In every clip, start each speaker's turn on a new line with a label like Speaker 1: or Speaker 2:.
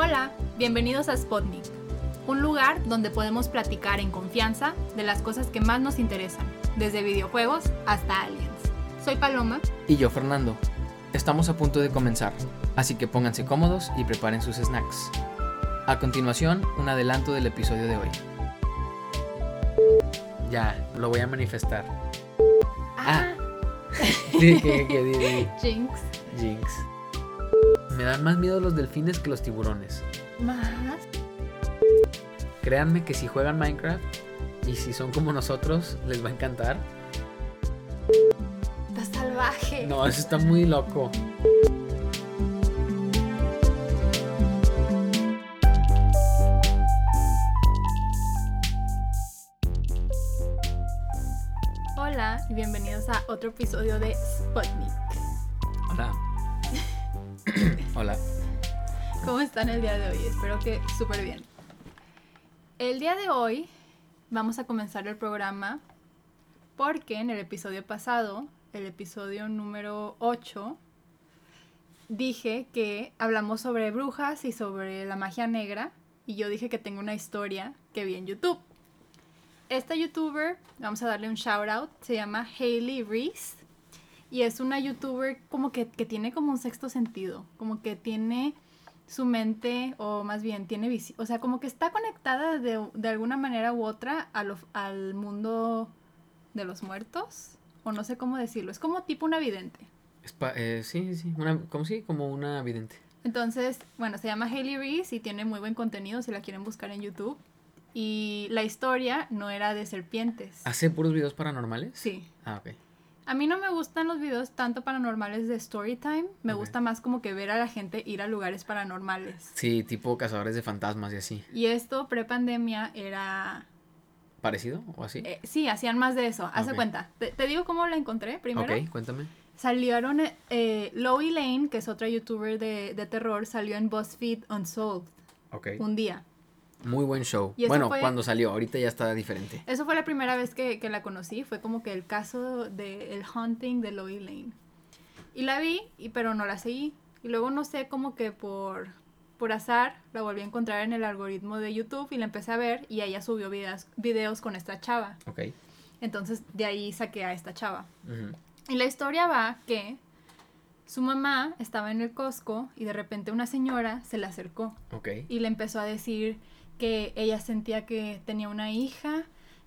Speaker 1: Hola, bienvenidos a Spotnik, un lugar donde podemos platicar en confianza de las cosas que más nos interesan, desde videojuegos hasta aliens. Soy Paloma.
Speaker 2: Y yo, Fernando. Estamos a punto de comenzar, así que pónganse cómodos y preparen sus snacks. A continuación, un adelanto del episodio de hoy. Ya, lo voy a manifestar.
Speaker 1: Ah,
Speaker 2: Sí, que,
Speaker 1: Jinx.
Speaker 2: Jinx. Me dan más miedo los delfines que los tiburones.
Speaker 1: Más.
Speaker 2: Créanme que si juegan Minecraft y si son como nosotros, les va a encantar.
Speaker 1: Está salvaje.
Speaker 2: No, eso está muy loco.
Speaker 1: Hola y bienvenidos a otro episodio de Sputnik. Están el día de hoy? Espero que súper bien. El día de hoy vamos a comenzar el programa porque en el episodio pasado, el episodio número 8, dije que hablamos sobre brujas y sobre la magia negra y yo dije que tengo una historia que vi en YouTube. Esta youtuber, vamos a darle un shout out, se llama Hailey Reese y es una youtuber como que, que tiene como un sexto sentido, como que tiene su mente, o más bien tiene visión, o sea, como que está conectada de, de alguna manera u otra a lo- al mundo de los muertos, o no sé cómo decirlo, es como tipo una vidente.
Speaker 2: Es pa- eh, sí, sí, una, como sí, como una vidente.
Speaker 1: Entonces, bueno, se llama Hailey Reese y tiene muy buen contenido si la quieren buscar en YouTube. Y la historia no era de serpientes.
Speaker 2: ¿Hace puros videos paranormales?
Speaker 1: Sí.
Speaker 2: Ah, ok.
Speaker 1: A mí no me gustan los videos tanto paranormales de Storytime. Me
Speaker 2: Ok.
Speaker 1: gusta más como que ver a la gente ir a lugares paranormales.
Speaker 2: Sí, tipo cazadores de fantasmas y así.
Speaker 1: Y esto, pre-pandemia, era...
Speaker 2: ¿Parecido o así?
Speaker 1: eh, sí, hacían más de eso. Haz de
Speaker 2: Ok.
Speaker 1: cuenta. Te, te digo cómo la encontré primero.
Speaker 2: ok, cuéntame.
Speaker 1: Salieron... Eh, Loie Lane, que es otra youtuber de, de terror, salió en BuzzFeed Unsolved
Speaker 2: Ok.
Speaker 1: un día.
Speaker 2: Muy buen show. Bueno,
Speaker 1: fue-
Speaker 2: cuando salió, ahorita ya está diferente.
Speaker 1: Eso fue la primera vez que, que la conocí. Fue como que el caso del haunting de Loie Lane. Y la vi, y, pero no la seguí. Y luego no sé, como que por, por azar la volví a encontrar en el algoritmo de YouTube y la empecé a ver y ella subió videos, videos con esta chava.
Speaker 2: Ok.
Speaker 1: Entonces de ahí saqué a esta chava.
Speaker 2: Ujú.
Speaker 1: Y la historia va que su mamá estaba en el Costco y de repente una señora se le acercó
Speaker 2: Ok.
Speaker 1: y le empezó a decir que ella sentía que tenía una hija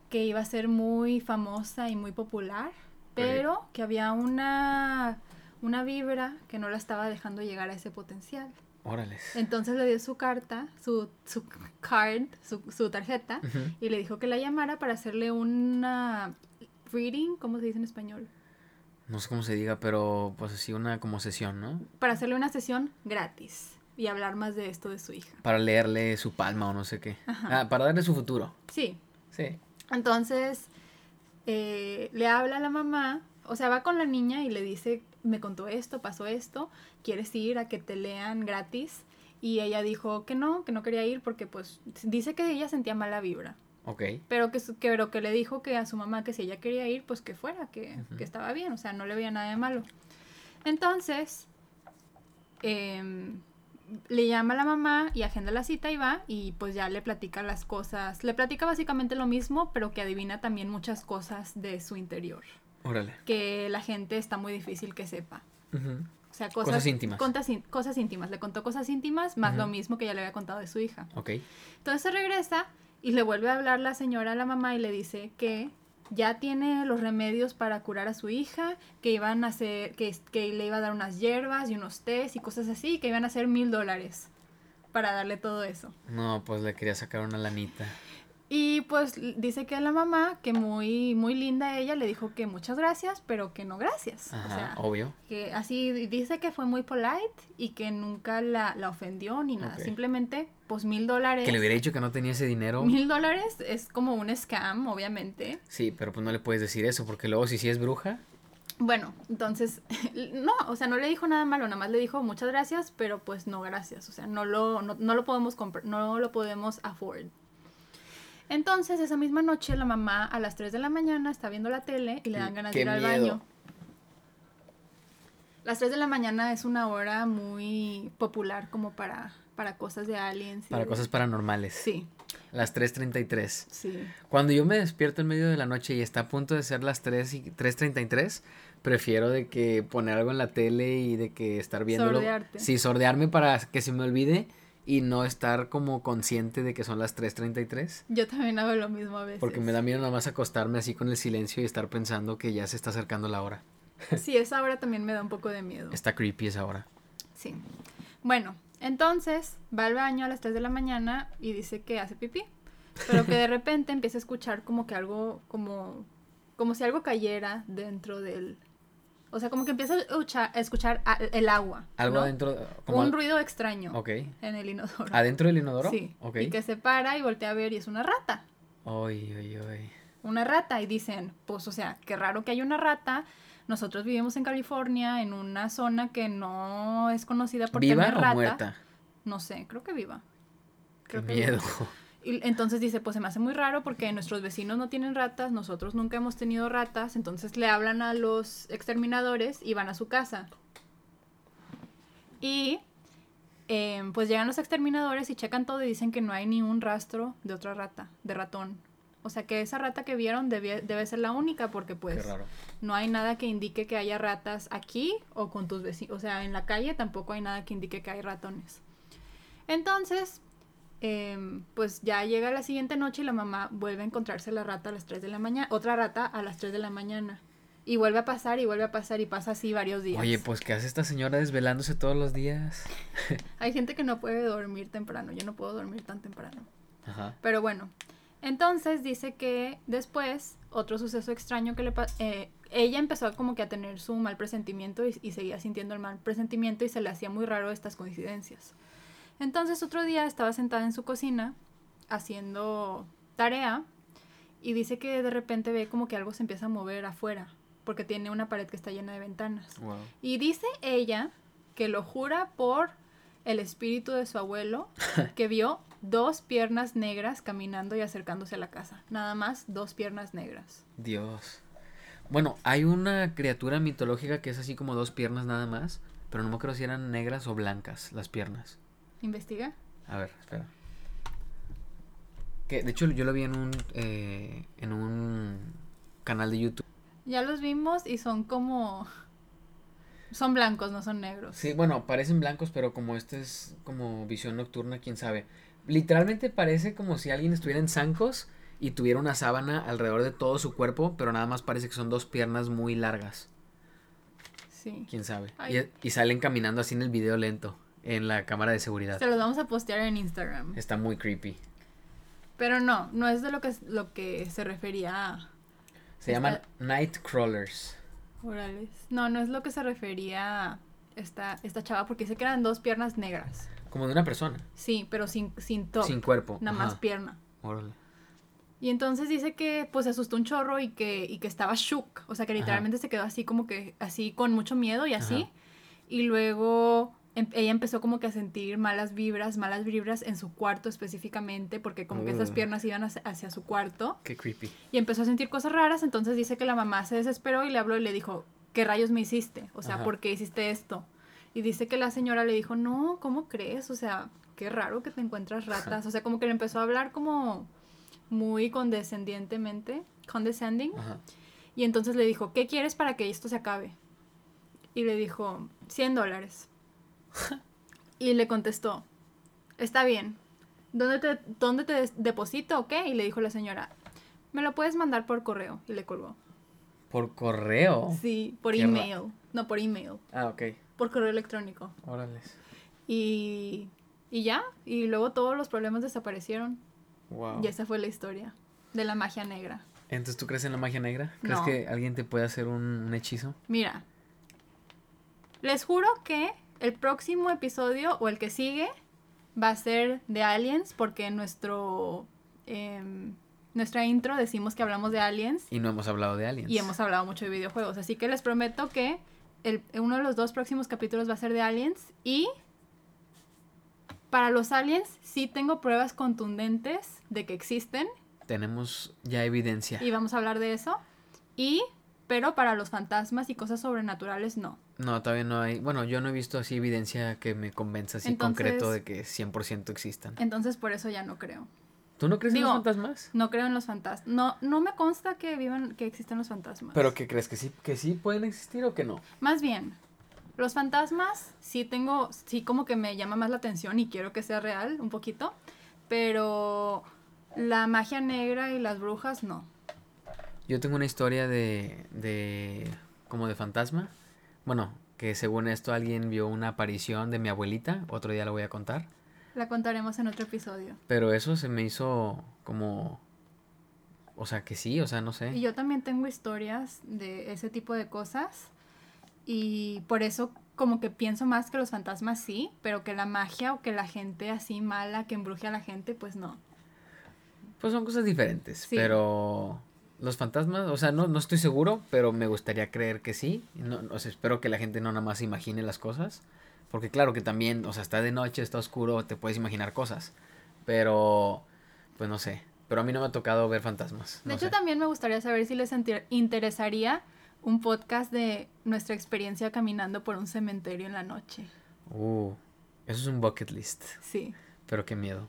Speaker 1: que iba a ser muy famosa y muy popular, pero que había una, una vibra que no la estaba dejando llegar a ese potencial.
Speaker 2: Órales.
Speaker 1: Entonces le dio su carta, su, su card, su, su tarjeta, y le dijo que la llamara para hacerle una reading, ¿cómo se dice en español?
Speaker 2: No sé cómo se diga, pero pues así una como sesión, ¿no?
Speaker 1: Para hacerle una sesión gratis y hablar más de esto de su hija.
Speaker 2: Para leerle su palma o no sé qué.
Speaker 1: Ajá.
Speaker 2: Ah, para darle su futuro.
Speaker 1: Sí,
Speaker 2: Sí.
Speaker 1: Entonces, eh, le habla a la mamá, o sea, va con la niña y le dice, me contó esto, pasó esto, ¿quieres ir a que te lean gratis? Y ella dijo que no, que no quería ir porque pues dice que ella sentía mala vibra,
Speaker 2: Ok.
Speaker 1: pero que, su- que, pero que le dijo que a su mamá que si ella quería ir, pues que fuera, que, que estaba bien, o sea, no le veía nada de malo. Entonces, em, le llama a la mamá y agenda la cita y va y pues ya le platica las cosas. Le platica básicamente lo mismo, pero que adivina también muchas cosas de su interior,
Speaker 2: Órale.
Speaker 1: que la gente está muy difícil que sepa. O sea, cosas,
Speaker 2: Cosas íntimas.
Speaker 1: contas cosas íntimas. Le contó cosas íntimas más lo mismo que ya le había contado de su hija.
Speaker 2: Ok.
Speaker 1: Entonces se regresa y le vuelve a hablar la señora a la mamá y le dice que ya tiene los remedios para curar a su hija, que iban a hacer, que, que le iba a dar unas hierbas y unos tés y cosas así, que iban a hacer mil dólares para darle todo eso.
Speaker 2: No, pues le quería sacar una lanita.
Speaker 1: Y pues dice que la mamá, que muy, muy linda ella, le dijo que muchas gracias, pero que no gracias.
Speaker 2: Ajá,
Speaker 1: o sea,
Speaker 2: obvio.
Speaker 1: que así dice que fue muy polite y que nunca la, la ofendió ni nada. Simplemente, pues mil dólares.
Speaker 2: Que le hubiera dicho que no tenía ese dinero.
Speaker 1: Mil dólares es como un scam, obviamente.
Speaker 2: Sí, pero pues no le puedes decir eso, porque luego si sí es bruja.
Speaker 1: Bueno, entonces, no, o sea, no le dijo nada malo, nada más le dijo muchas gracias, pero pues no gracias, o sea, no lo, no, no lo podemos comprar, no lo podemos afford. Entonces, esa misma noche, la mamá a las 3 de la mañana está viendo la tele y le dan ganas de ir al
Speaker 2: miedo.
Speaker 1: baño. Las 3 de la mañana es una hora muy popular como para, para cosas de aliens. y
Speaker 2: Para cosas paranormales.
Speaker 1: Sí,
Speaker 2: Las 3.33.
Speaker 1: sí.
Speaker 2: Cuando yo me despierto en medio de la noche y está a punto de ser las 3 y 3.33, prefiero de que poner algo en la tele y de que estar viéndolo.
Speaker 1: Sordearte.
Speaker 2: Sí, sordearme para que se me olvide y no estar como consciente de que son las 3.33.
Speaker 1: Yo también hago lo mismo a veces.
Speaker 2: Porque me da miedo nada más acostarme así con el silencio y estar pensando que ya se está acercando la hora.
Speaker 1: Sí, esa hora también me da un poco de miedo.
Speaker 2: Está creepy esa hora.
Speaker 1: Sí. Bueno, entonces va al baño a las 3 de la mañana y dice que hace pipí. Pero que de repente empieza a escuchar como que algo, como, como si algo cayera dentro del... O sea, como que empieza a escuchar, el agua.
Speaker 2: Algo
Speaker 1: ¿no?
Speaker 2: adentro. Como
Speaker 1: Un
Speaker 2: al-
Speaker 1: ruido extraño
Speaker 2: Ok.
Speaker 1: en el inodoro.
Speaker 2: ¿Adentro del inodoro?
Speaker 1: Sí.
Speaker 2: Ok.
Speaker 1: Y que se para y voltea a ver y es una rata.
Speaker 2: Ay, ay, ay.
Speaker 1: Una rata. Y dicen, pues, o sea, qué raro que haya una rata. Nosotros vivimos en California, en una zona que no es conocida por
Speaker 2: ¿Viva
Speaker 1: tener
Speaker 2: o
Speaker 1: rata.
Speaker 2: muerta?
Speaker 1: No sé, creo que viva.
Speaker 2: Qué
Speaker 1: que
Speaker 2: miedo.
Speaker 1: viva. Y entonces dice, pues se me hace muy raro porque nuestros vecinos no tienen ratas, nosotros nunca hemos tenido ratas, entonces le hablan a los exterminadores y van a su casa. Y em, pues llegan los exterminadores y checan todo y dicen que no hay ni un rastro de otra rata, de ratón. O sea que esa rata que vieron debie- debe ser la única porque pues no hay nada que indique que haya ratas aquí o con tus vecinos. O sea, en la calle tampoco hay nada que indique que hay ratones. Entonces, em, pues ya llega la siguiente noche y la mamá vuelve a encontrarse la rata a las 3 de la mañana. Otra rata a las 3 de la mañana. Y vuelve a pasar y vuelve a pasar y pasa así varios días.
Speaker 2: Oye, pues ¿qué hace esta señora desvelándose todos los días?
Speaker 1: Hay gente que no puede dormir temprano. Yo no puedo dormir tan temprano.
Speaker 2: Ajá.
Speaker 1: Pero bueno, entonces dice que después, otro suceso extraño que le pasó, ella empezó como que a tener su mal presentimiento y, y seguía sintiendo el mal presentimiento y se le hacía muy raro estas coincidencias. Entonces otro día estaba sentada en su cocina haciendo tarea y dice que de repente ve como que algo se empieza a mover afuera porque tiene una pared que está llena de ventanas.
Speaker 2: Wow.
Speaker 1: Y dice ella que lo jura por el espíritu de su abuelo que vio dos piernas negras caminando y acercándose a la casa. Nada más dos piernas negras.
Speaker 2: Dios. Bueno, hay una criatura mitológica que es así como dos piernas nada más, pero no me acuerdo si eran negras o blancas las piernas.
Speaker 1: ¿Investiga?
Speaker 2: A ver, espera. Que de hecho yo lo vi en un eh, en un canal de YouTube.
Speaker 1: Ya los vimos y son como... Son blancos, no son negros.
Speaker 2: Sí, bueno, parecen blancos, pero como este es como visión nocturna, quién sabe. Literalmente parece como si alguien estuviera en zancos y tuviera una sábana alrededor de todo su cuerpo, pero nada más parece que son dos piernas muy largas.
Speaker 1: Sí.
Speaker 2: Quién sabe. Y salen caminando así en el video lento, en la cámara de seguridad.
Speaker 1: Se los vamos a postear en Instagram.
Speaker 2: Está muy creepy.
Speaker 1: Pero no, no es de lo que, lo que se refería a...
Speaker 2: Se
Speaker 1: Está-
Speaker 2: llaman Night Crawlers.
Speaker 1: Orales. No, no es lo que se refería a esta, esta chava porque dice que eran dos piernas negras.
Speaker 2: Como de una persona.
Speaker 1: Sí, pero sin, sin top.
Speaker 2: Sin cuerpo.
Speaker 1: Nada más
Speaker 2: Ajá.
Speaker 1: pierna.
Speaker 2: Órale.
Speaker 1: Y entonces dice que pues se asustó un chorro y que, y que estaba shook. O sea que
Speaker 2: Ajá.
Speaker 1: literalmente se quedó así como que así con mucho miedo y así.
Speaker 2: Ajá.
Speaker 1: Y luego ella empezó como que a sentir malas vibras, malas vibras en su cuarto específicamente porque como que esas
Speaker 2: Ugh.
Speaker 1: piernas iban hacia, hacia su cuarto.
Speaker 2: Qué creepy.
Speaker 1: Y empezó a sentir cosas raras, entonces dice que la mamá se desesperó y le habló y le dijo, ¿qué rayos me hiciste? O sea,
Speaker 2: Ajá.
Speaker 1: ¿por qué hiciste esto? Y dice que la señora le dijo, no, ¿cómo crees? O sea, qué raro que te encuentras ratas. O sea, como que le empezó a hablar como muy condescendientemente, condescending.
Speaker 2: Ajá.
Speaker 1: Y entonces le dijo, ¿qué quieres para que esto se acabe? Y le dijo, 100 dólares. y le contestó, está bien. ¿Dónde te, dónde te deposito o qué? Y le dijo la señora, me lo puedes mandar por correo. Y le colgó.
Speaker 2: Por correo.
Speaker 1: Sí, por
Speaker 2: Qué
Speaker 1: email. No, por email.
Speaker 2: Ah, ok.
Speaker 1: Por correo electrónico.
Speaker 2: Órales.
Speaker 1: Y, y ya. Y luego todos los problemas desaparecieron.
Speaker 2: Wow.
Speaker 1: Y esa fue la historia de la magia negra.
Speaker 2: Entonces, ¿tú crees en la magia negra? ¿Crees
Speaker 1: No.
Speaker 2: que alguien te puede hacer un, un hechizo?
Speaker 1: Mira, les juro que el próximo episodio o el que sigue va a ser de aliens porque en nuestro em, nuestra intro decimos que hablamos de aliens
Speaker 2: Y no hemos hablado de aliens.
Speaker 1: y hemos hablado mucho de videojuegos, así que les prometo que el- uno de los dos próximos capítulos va a ser de aliens y para los aliens sí tengo pruebas contundentes de que existen
Speaker 2: Tenemos ya evidencia.
Speaker 1: y vamos a hablar de eso. Y pero para los fantasmas y cosas sobrenaturales no.
Speaker 2: No, todavía no hay. Bueno, yo no he visto así evidencia que me convenza así concreto de que 100% existan.
Speaker 1: Entonces por eso ya no creo.
Speaker 2: ¿Tú no crees en los fantasmas?
Speaker 1: No creo en los fantasmas. No, no me consta que vivan, que existen los fantasmas.
Speaker 2: ¿Pero qué crees? ¿Que sí, que sí pueden existir o que no?
Speaker 1: Más bien, los fantasmas sí tengo, sí como que me llama más la atención y quiero que sea real un poquito, pero la magia negra y las brujas no.
Speaker 2: Yo tengo una historia de, de, como de fantasma. Bueno, que según esto alguien vio una aparición de mi abuelita, otro día la voy a contar.
Speaker 1: La contaremos en otro episodio.
Speaker 2: Pero eso se me hizo como... O sea, que sí, o sea, no sé.
Speaker 1: Y yo también tengo historias de ese tipo de cosas. Y por eso como que pienso más que los fantasmas sí, pero que la magia o que la gente así mala que embruje a la gente, pues no.
Speaker 2: Pues son cosas diferentes, pero los fantasmas, o sea, no, no estoy seguro, pero me gustaría creer que sí. No, o sea, espero que la gente no nada más imagine las cosas. Porque claro que también, o sea, está de noche, está oscuro, te puedes imaginar cosas. Pero, pues no sé. Pero a mí no me ha tocado ver fantasmas.
Speaker 1: de hecho, también me gustaría saber si les interesaría un podcast de nuestra experiencia caminando por un cementerio en la noche.
Speaker 2: Uh, eso es un bucket list.
Speaker 1: Sí.
Speaker 2: Pero qué miedo.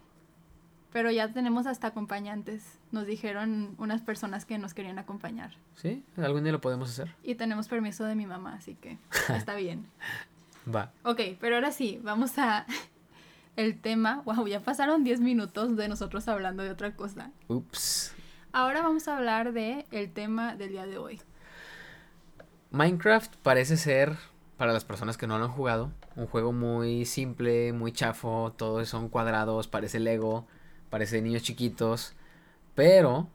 Speaker 1: Pero ya tenemos hasta acompañantes. Nos dijeron unas personas que nos querían acompañar.
Speaker 2: ¿Sí? ¿Algún día lo podemos hacer?
Speaker 1: Y tenemos permiso de mi mamá, así que está bien.
Speaker 2: Va.
Speaker 1: Ok, pero ahora sí, vamos a el tema. Wow, ya pasaron 10 minutos de nosotros hablando de otra cosa.
Speaker 2: Ups.
Speaker 1: Ahora vamos a hablar de el tema del día de hoy.
Speaker 2: Minecraft parece ser, para las personas que no lo han jugado, un juego muy simple, muy chafo, todos son cuadrados, parece Lego, parece de niños chiquitos, pero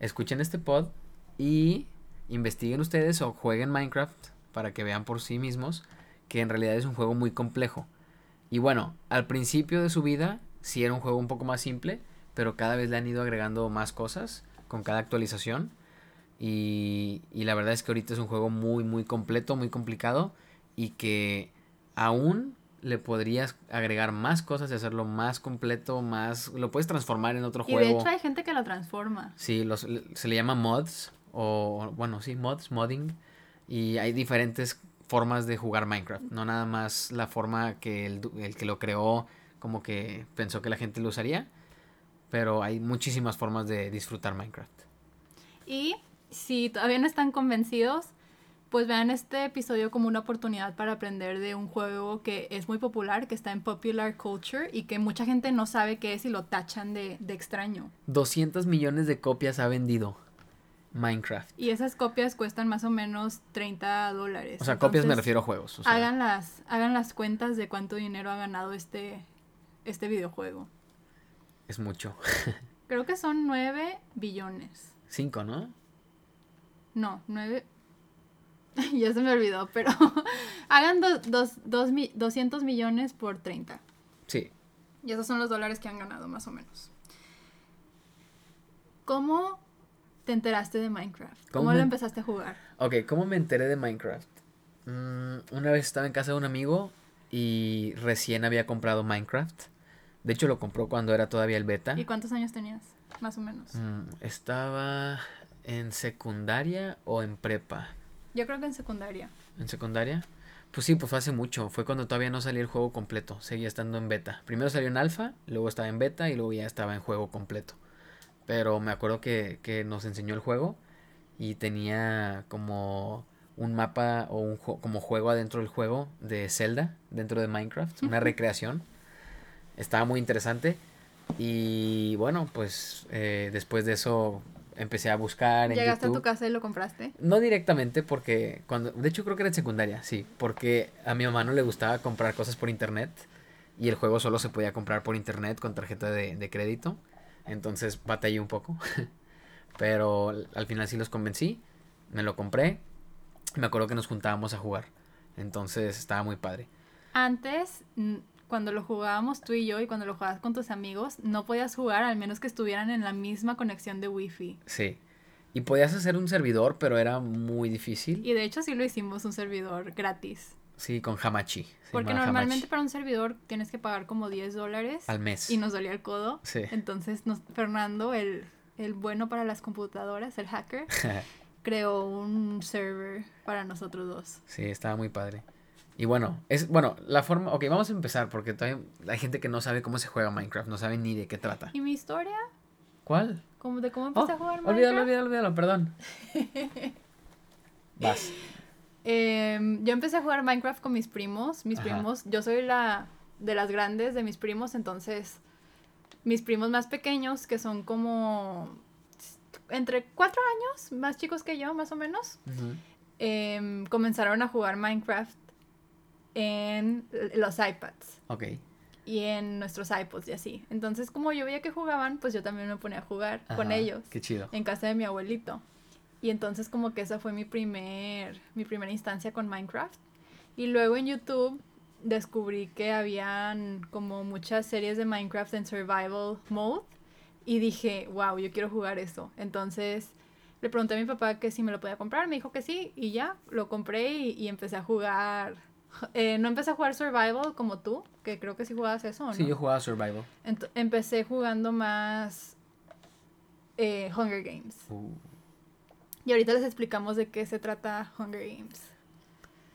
Speaker 2: escuchen este pod y investiguen ustedes o jueguen Minecraft para que vean por sí mismos que en realidad es un juego muy complejo. Y bueno, al principio de su vida sí era un juego un poco más simple, pero cada vez le han ido agregando más cosas con cada actualización. Y, y la verdad es que ahorita es un juego muy, muy completo, muy complicado y que aún le podrías agregar más cosas y hacerlo más completo, más... Lo puedes transformar en otro juego.
Speaker 1: Y de hecho hay gente que lo transforma.
Speaker 2: Sí, los, se le llama mods o, bueno, sí, mods, modding. Y hay diferentes formas de jugar Minecraft, no nada más la forma que el, el, que lo creó como que pensó que la gente lo usaría, pero hay muchísimas formas de disfrutar Minecraft.
Speaker 1: Y si todavía no están convencidos, pues vean este episodio como una oportunidad para aprender de un juego que es muy popular, que está en popular culture y que mucha gente no sabe qué es y lo tachan de, de extraño.
Speaker 2: 200 millones de copias ha vendido. Minecraft.
Speaker 1: Y esas copias cuestan más o menos 30 dólares.
Speaker 2: O sea, copias me refiero a juegos.
Speaker 1: hagan, las, hagan las cuentas de cuánto dinero ha ganado este, este videojuego.
Speaker 2: Es mucho.
Speaker 1: Creo que son 9 billones.
Speaker 2: 5, ¿no?
Speaker 1: No, 9... ya se me olvidó, pero hagan dos, 200 millones por 30.
Speaker 2: Sí.
Speaker 1: Y esos son los dólares que han ganado, más o menos. ¿Cómo te enteraste de Minecraft? ¿Cómo, lo empezaste a jugar?
Speaker 2: Ok, ¿cómo me enteré de Minecraft? Mm, una vez estaba en casa de un amigo y recién había comprado Minecraft. De hecho, lo compró cuando era todavía el beta.
Speaker 1: ¿Y cuántos años tenías? Más o menos.
Speaker 2: Mm, estaba en secundaria o en prepa.
Speaker 1: Yo creo que en secundaria.
Speaker 2: ¿En secundaria? Pues sí, pues fue hace mucho. Fue cuando todavía no salía el juego completo. Seguía estando en beta. Primero salió en alfa, luego estaba en beta y luego ya estaba en juego completo. Pero me acuerdo que, que nos enseñó el juego y tenía como un mapa o un como juego adentro del juego de Zelda, dentro de Minecraft, una recreación. Estaba muy interesante. Y bueno, pues eh, después de eso empecé a buscar.
Speaker 1: En ¿Llegaste a tu casa y lo compraste?
Speaker 2: No directamente, porque cuando. De hecho, creo que era en secundaria, sí. Porque a mi mamá no le gustaba comprar cosas por internet. Y el juego solo se podía comprar por internet con tarjeta de, de crédito. Entonces batallé un poco. Pero al final sí los convencí. Me lo compré. Me acuerdo que nos juntábamos a jugar. Entonces estaba muy padre.
Speaker 1: Antes, cuando lo jugábamos tú y yo y cuando lo jugabas con tus amigos, no podías jugar al menos que estuvieran en la misma conexión de wifi.
Speaker 2: Sí. Y podías hacer un servidor, pero era muy difícil.
Speaker 1: Y de hecho sí lo hicimos un servidor gratis.
Speaker 2: Sí, con Hamachi.
Speaker 1: Porque normalmente para un servidor tienes que pagar como 10 dólares.
Speaker 2: Al mes.
Speaker 1: Y nos dolía el codo.
Speaker 2: Sí.
Speaker 1: Entonces nos, Fernando, el, el bueno para las computadoras, el hacker, creó un server para nosotros dos.
Speaker 2: Sí, estaba muy padre. Y bueno, es bueno, la forma, ok, vamos a empezar porque todavía hay gente que no sabe cómo se juega Minecraft, no sabe ni de qué trata.
Speaker 1: ¿Y mi historia?
Speaker 2: ¿Cuál?
Speaker 1: ¿Cómo, ¿De cómo empecé
Speaker 2: Oh,
Speaker 1: a jugar Minecraft?
Speaker 2: olvídalo, olvídalo, olvídalo, perdón. Vas.
Speaker 1: Em, yo empecé a jugar Minecraft con mis primos. Mis
Speaker 2: Ajá.
Speaker 1: primos, yo soy la de las grandes de mis primos, entonces mis primos más pequeños, que son como entre cuatro años, más chicos que yo, más o menos, em, comenzaron a jugar Minecraft en los iPads
Speaker 2: Ok.
Speaker 1: y en nuestros iPods y así. Entonces, como yo veía que jugaban, pues yo también me ponía a jugar con
Speaker 2: Ajá,
Speaker 1: ellos
Speaker 2: Qué chido.
Speaker 1: en casa de mi abuelito. Y entonces como que esa fue mi primer mi primera instancia con Minecraft. Y luego en YouTube descubrí que habían como muchas series de Minecraft en survival mode y dije, "Wow, yo quiero jugar eso." Entonces le pregunté a mi papá que si me lo podía comprar, me dijo que sí y ya, lo compré y, y empecé a jugar eh, no empecé a jugar survival como tú, que creo que sí jugabas eso, ¿o ¿no?
Speaker 2: Sí, yo jugaba Survival.
Speaker 1: Ent- empecé jugando más eh, Hunger Games.
Speaker 2: Uh,
Speaker 1: Y ahorita les explicamos de qué se trata Hunger Games.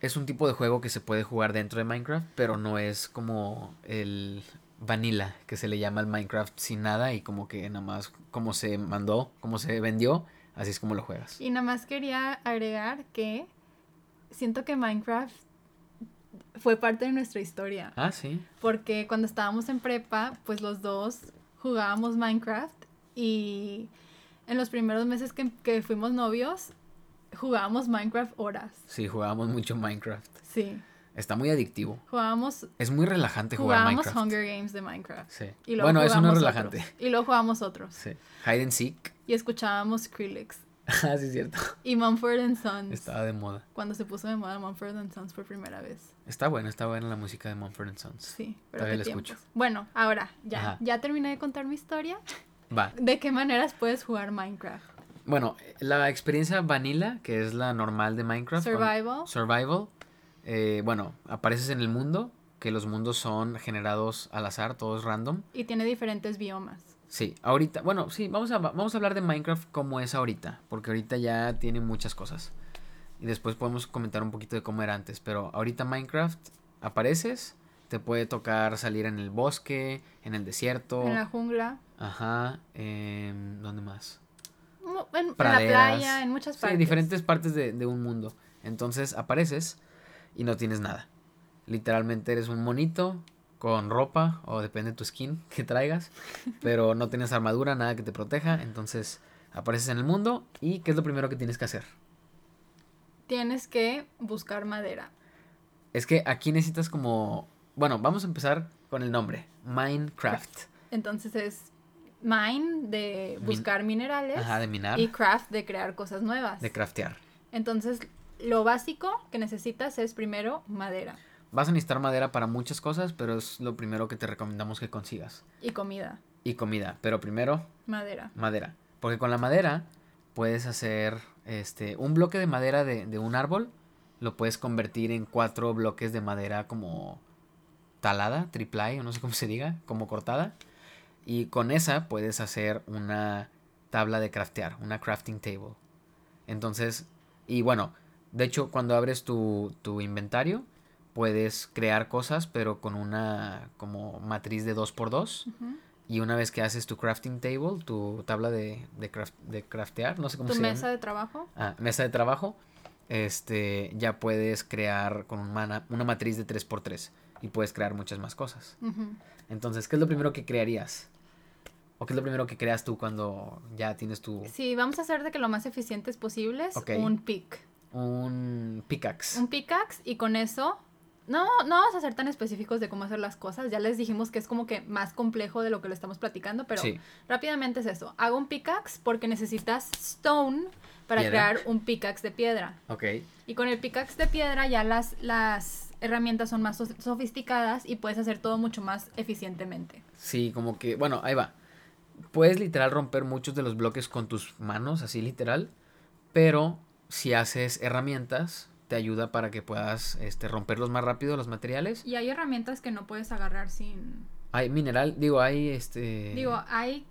Speaker 2: Es un tipo de juego que se puede jugar dentro de Minecraft, pero no es como el vanilla que se le llama al Minecraft sin nada y como que nada más como se mandó, como se vendió, así es como lo juegas.
Speaker 1: Y nada más quería agregar que siento que Minecraft fue parte de nuestra historia.
Speaker 2: Ah, sí.
Speaker 1: Porque cuando estábamos en prepa, pues los dos jugábamos Minecraft y en los primeros meses que, que fuimos novios, jugábamos Minecraft horas.
Speaker 2: Sí, jugábamos mucho Minecraft.
Speaker 1: Sí,
Speaker 2: Está muy adictivo.
Speaker 1: jugábamos,
Speaker 2: Es muy relajante jugar
Speaker 1: jugábamos
Speaker 2: Minecraft.
Speaker 1: Hunger Games de Minecraft.
Speaker 2: Sí.
Speaker 1: Y luego
Speaker 2: Bueno, eso no es relajante.
Speaker 1: otros. Y luego jugábamos otros.
Speaker 2: Sí. Hide and Seek.
Speaker 1: Y escuchábamos Skrillex.
Speaker 2: ah, sí, es cierto.
Speaker 1: Y Mumford and Sons.
Speaker 2: Estaba de moda.
Speaker 1: Cuando se puso de moda Mumford and Sons por primera vez.
Speaker 2: Está buena, está buena la música de Mumford Sons.
Speaker 1: Sí, pero
Speaker 2: Todavía la
Speaker 1: tiempos.
Speaker 2: escucho.
Speaker 1: Bueno, ahora, ya,
Speaker 2: Ajá.
Speaker 1: ya terminé de contar mi historia.
Speaker 2: Va.
Speaker 1: ¿De qué maneras puedes jugar Minecraft?
Speaker 2: Bueno, la experiencia vanilla, que es la normal de Minecraft.
Speaker 1: Survival.
Speaker 2: Survival. eh, bueno, apareces en el mundo, que los mundos son generados al azar, todos random.
Speaker 1: Y tiene diferentes biomas.
Speaker 2: Sí, ahorita, bueno, sí, vamos a, vamos a hablar de Minecraft como es ahorita, porque ahorita ya tiene muchas cosas. Y después podemos comentar un poquito de cómo era antes, pero ahorita Minecraft apareces, te puede tocar salir en el bosque, en el desierto,
Speaker 1: En la jungla.
Speaker 2: ajá, em, ¿dónde más?
Speaker 1: En, en la
Speaker 2: Praderas.
Speaker 1: playa, en muchas
Speaker 2: Sí,
Speaker 1: partes.
Speaker 2: diferentes partes de, de un mundo. Entonces apareces y no tienes nada. Literalmente eres un monito con ropa o depende de tu skin que traigas, pero no tienes armadura, nada que te proteja. Entonces apareces en el mundo y ¿qué es lo primero que tienes que hacer?
Speaker 1: Tienes que buscar madera.
Speaker 2: Es que aquí necesitas como... Bueno, vamos a empezar con el nombre. Minecraft.
Speaker 1: Entonces es mine de
Speaker 2: Min-
Speaker 1: buscar minerales
Speaker 2: Ajá, de minar,
Speaker 1: y craft de crear cosas nuevas.
Speaker 2: de craftear.
Speaker 1: Entonces, lo básico que necesitas es primero madera
Speaker 2: Vas a necesitar madera para muchas cosas, pero es lo primero que te recomendamos que consigas.
Speaker 1: y comida.
Speaker 2: Y comida, pero primero
Speaker 1: Madera.
Speaker 2: madera. Porque con la madera puedes hacer este un bloque de madera de, de un árbol, lo puedes convertir en cuatro bloques de madera como talada, triple o no sé cómo se diga, como cortada. Y con esa puedes hacer una tabla de craftear, una crafting table. Entonces, y bueno, de hecho cuando abres tu, tu inventario, puedes crear cosas, pero con una como matriz de 2x2.
Speaker 1: Ujú.
Speaker 2: Y una vez que haces tu crafting table, tu tabla de, de, craft- de craftear, no sé cómo
Speaker 1: Tu
Speaker 2: se
Speaker 1: mesa
Speaker 2: llama.
Speaker 1: de trabajo.
Speaker 2: Ah, mesa de trabajo. Este, ya puedes crear con un mana- una matriz de 3x3 y puedes crear muchas más cosas. Entonces, ¿qué es lo primero que crearías? ¿O qué es lo primero que creas tú cuando ya tienes tu
Speaker 1: Sí, vamos a hacer de que lo más eficientes posibles
Speaker 2: Ok.
Speaker 1: un pick.
Speaker 2: un pickaxe?
Speaker 1: Un pickaxe y con eso no, no vamos a ser tan específicos de cómo hacer las cosas. Ya les dijimos que es como que más complejo de lo que lo estamos platicando, pero
Speaker 2: Sí,
Speaker 1: rápidamente es eso. Hago un pickaxe porque necesitas stone para
Speaker 2: Piedra.
Speaker 1: crear un pickaxe de piedra.
Speaker 2: ok.
Speaker 1: Y con el pickaxe de piedra ya las, las herramientas son más sofisticadas y puedes hacer todo mucho más eficientemente.
Speaker 2: Sí, como que, bueno, ahí va. Puedes literal romper muchos de los bloques con tus manos, así literal, pero si haces herramientas, te ayuda para que puedas este, romperlos más rápido los materiales.
Speaker 1: Y hay herramientas que no puedes agarrar sin...
Speaker 2: Hay mineral, digo, hay este...
Speaker 1: Digo, hay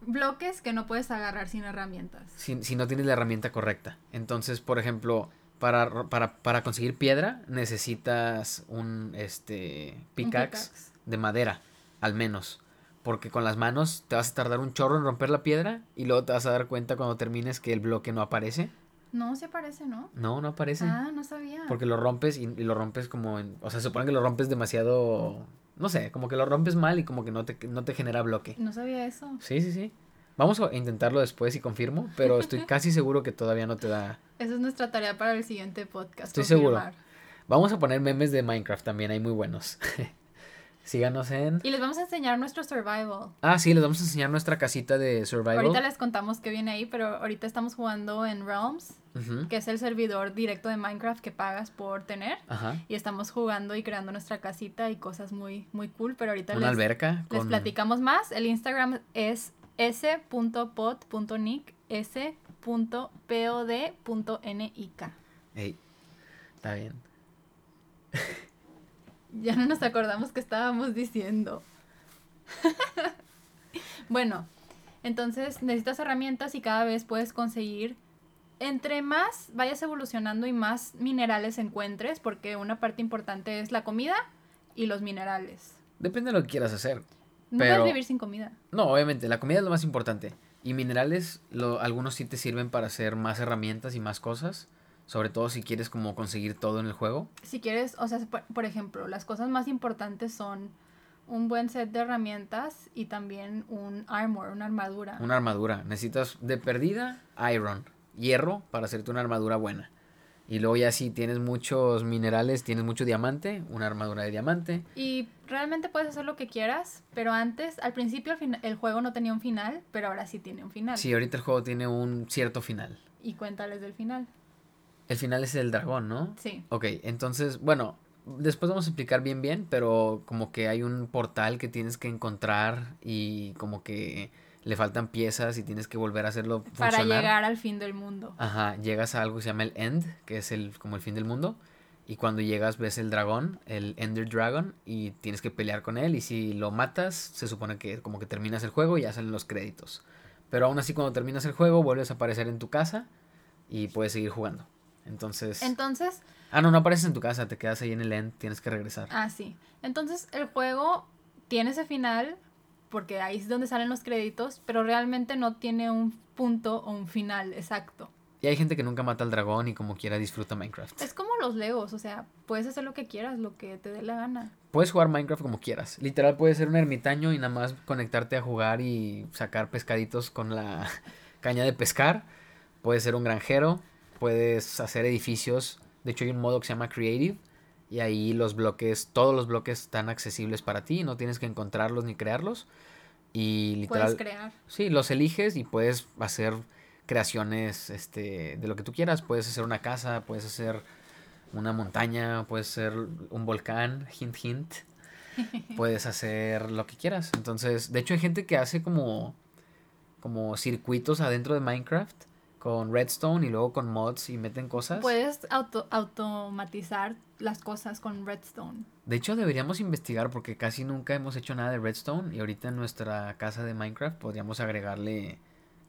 Speaker 1: bloques que no puedes agarrar sin herramientas.
Speaker 2: Si, si no tienes la herramienta correcta. Entonces, por ejemplo, para, para, para conseguir piedra necesitas un este pickaxe
Speaker 1: pickaxe.
Speaker 2: de madera, al menos. Porque con las manos te vas a tardar un chorro en romper la piedra y luego te vas a dar cuenta cuando termines que el bloque no aparece.
Speaker 1: No, se parece, ¿no?
Speaker 2: No, no aparece.
Speaker 1: Ah, no sabía.
Speaker 2: Porque lo rompes y, y lo rompes como en... O sea, se supone que lo rompes demasiado... No sé, como que lo rompes mal y como que no te, no te genera bloque.
Speaker 1: No sabía eso.
Speaker 2: Sí, sí, sí. Vamos a intentarlo después y confirmo, pero estoy casi seguro que todavía no te da...
Speaker 1: Esa es nuestra tarea para el siguiente podcast.
Speaker 2: Estoy seguro. Vamos a poner memes de Minecraft también, hay muy buenos. Síganos en...
Speaker 1: Y les vamos a enseñar nuestro survival.
Speaker 2: Ah, sí, les vamos a enseñar nuestra casita de Survival.
Speaker 1: Ahorita les contamos qué viene ahí, pero ahorita estamos jugando en Realms, que es el servidor directo de Minecraft que pagas por tener.
Speaker 2: Ajá.
Speaker 1: Y estamos jugando y creando nuestra casita y cosas muy, muy cool, pero ahorita
Speaker 2: Una
Speaker 1: les,
Speaker 2: alberca
Speaker 1: les
Speaker 2: con...
Speaker 1: platicamos más. El Instagram es s.pod.nick, s.pod.nik.
Speaker 2: Ey, está bien.
Speaker 1: Ya no nos acordamos que estábamos diciendo. bueno, entonces necesitas herramientas y cada vez puedes conseguir. Entre más vayas evolucionando y más minerales encuentres, porque una parte importante es la comida y los minerales.
Speaker 2: Depende de lo que quieras hacer.
Speaker 1: No
Speaker 2: Pero-
Speaker 1: puedes vivir sin comida.
Speaker 2: No, obviamente, la comida es lo más importante. Y minerales, lo, algunos sí te sirven para hacer más herramientas y más cosas. Sobre todo si quieres como conseguir todo en el juego.
Speaker 1: Si quieres, o sea, por, por ejemplo, las cosas más importantes son un buen set de herramientas y también un armor, una armadura.
Speaker 2: Una armadura. Necesitas de perdida iron, hierro para hacerte una armadura buena. Y luego ya si tienes muchos minerales, tienes mucho diamante, una armadura de diamante.
Speaker 1: Y realmente puedes hacer lo que quieras, pero antes, al principio el, el juego no tenía un final, pero ahora sí tiene un final.
Speaker 2: Sí, ahorita el juego tiene un cierto final.
Speaker 1: Y cuéntales del final.
Speaker 2: El final es el dragón, ¿no?
Speaker 1: Sí.
Speaker 2: Ok, entonces, bueno, después vamos a explicar bien bien, pero como que hay un portal que tienes que encontrar y como que le faltan piezas y tienes que volver a hacerlo funcionar.
Speaker 1: Para llegar al fin del mundo.
Speaker 2: Ajá, llegas a algo que se llama el End, que es el como el fin del mundo. Y cuando llegas ves el dragón, el Ender Dragon, y tienes que pelear con él. Y si lo matas, se supone que como que terminas el juego y ya salen los créditos. Pero aún así cuando terminas el juego, vuelves a aparecer en tu casa y puedes seguir jugando. Entonces...
Speaker 1: Entonces,
Speaker 2: Ah, no, no apareces en tu casa, te quedas ahí en el end, tienes que regresar.
Speaker 1: ah, sí. Entonces, el juego tiene ese final, porque ahí es donde salen los créditos, pero realmente no tiene un punto o un final exacto.
Speaker 2: Y hay gente que nunca mata al dragón y como quiera disfruta Minecraft.
Speaker 1: Es como los Legos, o sea, puedes hacer lo que quieras, lo que te dé la gana.
Speaker 2: Puedes jugar Minecraft como quieras. Literal puedes ser un ermitaño y nada más conectarte a jugar y sacar pescaditos con la caña de pescar. Puedes ser un granjero, puedes hacer edificios. De hecho hay un modo que se llama Creative y ahí los bloques, todos los bloques están accesibles para ti, no tienes que encontrarlos ni crearlos. Y literal
Speaker 1: Puedes crear.
Speaker 2: Sí, los eliges y puedes hacer creaciones este, de lo que tú quieras. Puedes hacer una casa, puedes hacer una montaña, puedes hacer un volcán, hint, hint. Puedes hacer lo que quieras. Entonces, de hecho hay gente que hace como, como circuitos adentro de Minecraft con redstone y luego con mods y meten cosas.
Speaker 1: Puedes auto- automatizar las cosas con redstone.
Speaker 2: De hecho, deberíamos investigar porque casi nunca hemos hecho nada de redstone y ahorita en nuestra casa de Minecraft podríamos agregarle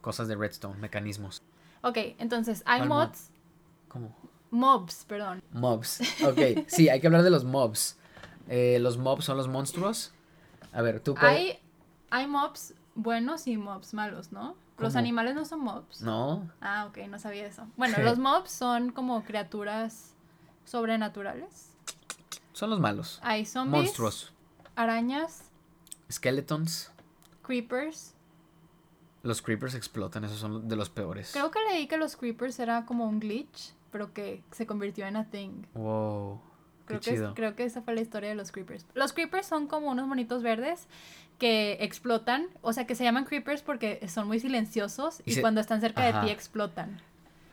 Speaker 2: cosas de redstone, mecanismos.
Speaker 1: Ok, entonces hay mods,
Speaker 2: ¿Cómo?
Speaker 1: mobs, perdón.
Speaker 2: Mobs. Ok, sí, hay que hablar de los mobs. Eh, los mobs son los monstruos. A ver, tú.
Speaker 1: Hay, hay mobs buenos y mobs malos, ¿no? Los animales no son mobs.
Speaker 2: No,
Speaker 1: Ah, ok, no sabía eso. Bueno, los mobs son como criaturas sobrenaturales.
Speaker 2: son los malos.
Speaker 1: Hay zombies,
Speaker 2: Monstruos.
Speaker 1: arañas,
Speaker 2: Skeletons.
Speaker 1: creepers.
Speaker 2: Los creepers explotan, esos son de los peores.
Speaker 1: Creo que leí que los creepers era como un glitch, pero que se convirtió en a thing.
Speaker 2: Wow, qué
Speaker 1: Creo que,
Speaker 2: chido.
Speaker 1: creo que esa fue la historia de los creepers. Los creepers son como unos monitos verdes que explotan, o sea que se llaman creepers porque son muy silenciosos y,
Speaker 2: Y se-
Speaker 1: cuando están cerca de ti explotan.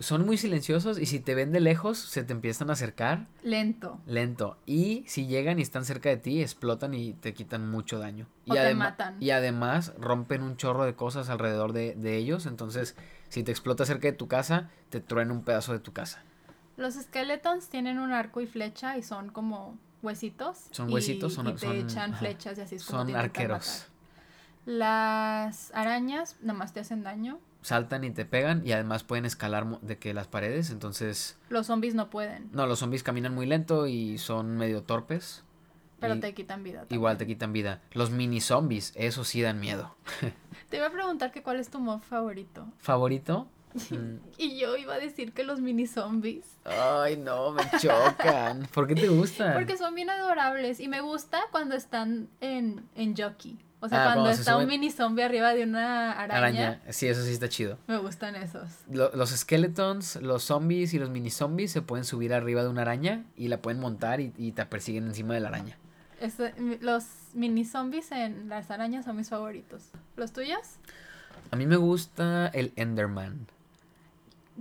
Speaker 2: Son muy silenciosos y si te ven de lejos, se te empiezan a acercar
Speaker 1: Lento.
Speaker 2: lento. Y si llegan y están cerca de ti, explotan y te quitan mucho daño.
Speaker 1: O
Speaker 2: y,
Speaker 1: te matan.
Speaker 2: y además rompen un chorro de cosas alrededor de, de ellos. Entonces, si te explota cerca de tu casa, te truena un pedazo de tu casa.
Speaker 1: Los skeletons tienen un arco y flecha y son como huesitos.
Speaker 2: Son
Speaker 1: y-
Speaker 2: huesitos, son-
Speaker 1: y te
Speaker 2: son-
Speaker 1: echan
Speaker 2: ajá.
Speaker 1: flechas y así es como
Speaker 2: Son
Speaker 1: te
Speaker 2: arqueros.
Speaker 1: matar. Las arañas nomás te hacen daño.
Speaker 2: Saltan y te pegan y además pueden escalar de que las paredes, entonces...
Speaker 1: Los zombies no pueden,
Speaker 2: No, los zombies caminan muy lento y son medio torpes.
Speaker 1: pero
Speaker 2: Y
Speaker 1: te quitan vida.
Speaker 2: Igual te quitan vida. Los mini zombies, eso sí dan miedo.
Speaker 1: Te iba a preguntar que cuál es tu mob favorito.
Speaker 2: ¿Favorito? Mm,
Speaker 1: Y yo iba a decir que los mini zombies.
Speaker 2: Ay, no, me chocan. ¿Por qué te gustan?
Speaker 1: Porque son bien adorables. Y me gusta cuando están en, en jockey. O sea,
Speaker 2: Ah,
Speaker 1: cuando
Speaker 2: cuando se
Speaker 1: está un mini zombie arriba de una araña.
Speaker 2: Araña. Sí, eso sí está chido.
Speaker 1: Me gustan esos.
Speaker 2: Lo- los skeletons, los zombies y los mini zombies se pueden subir arriba de una araña y la pueden montar y, y te persiguen encima de la araña.
Speaker 1: Mi- los mini zombies en las arañas son mis favoritos. ¿Los tuyos?
Speaker 2: A mí me gusta el Enderman.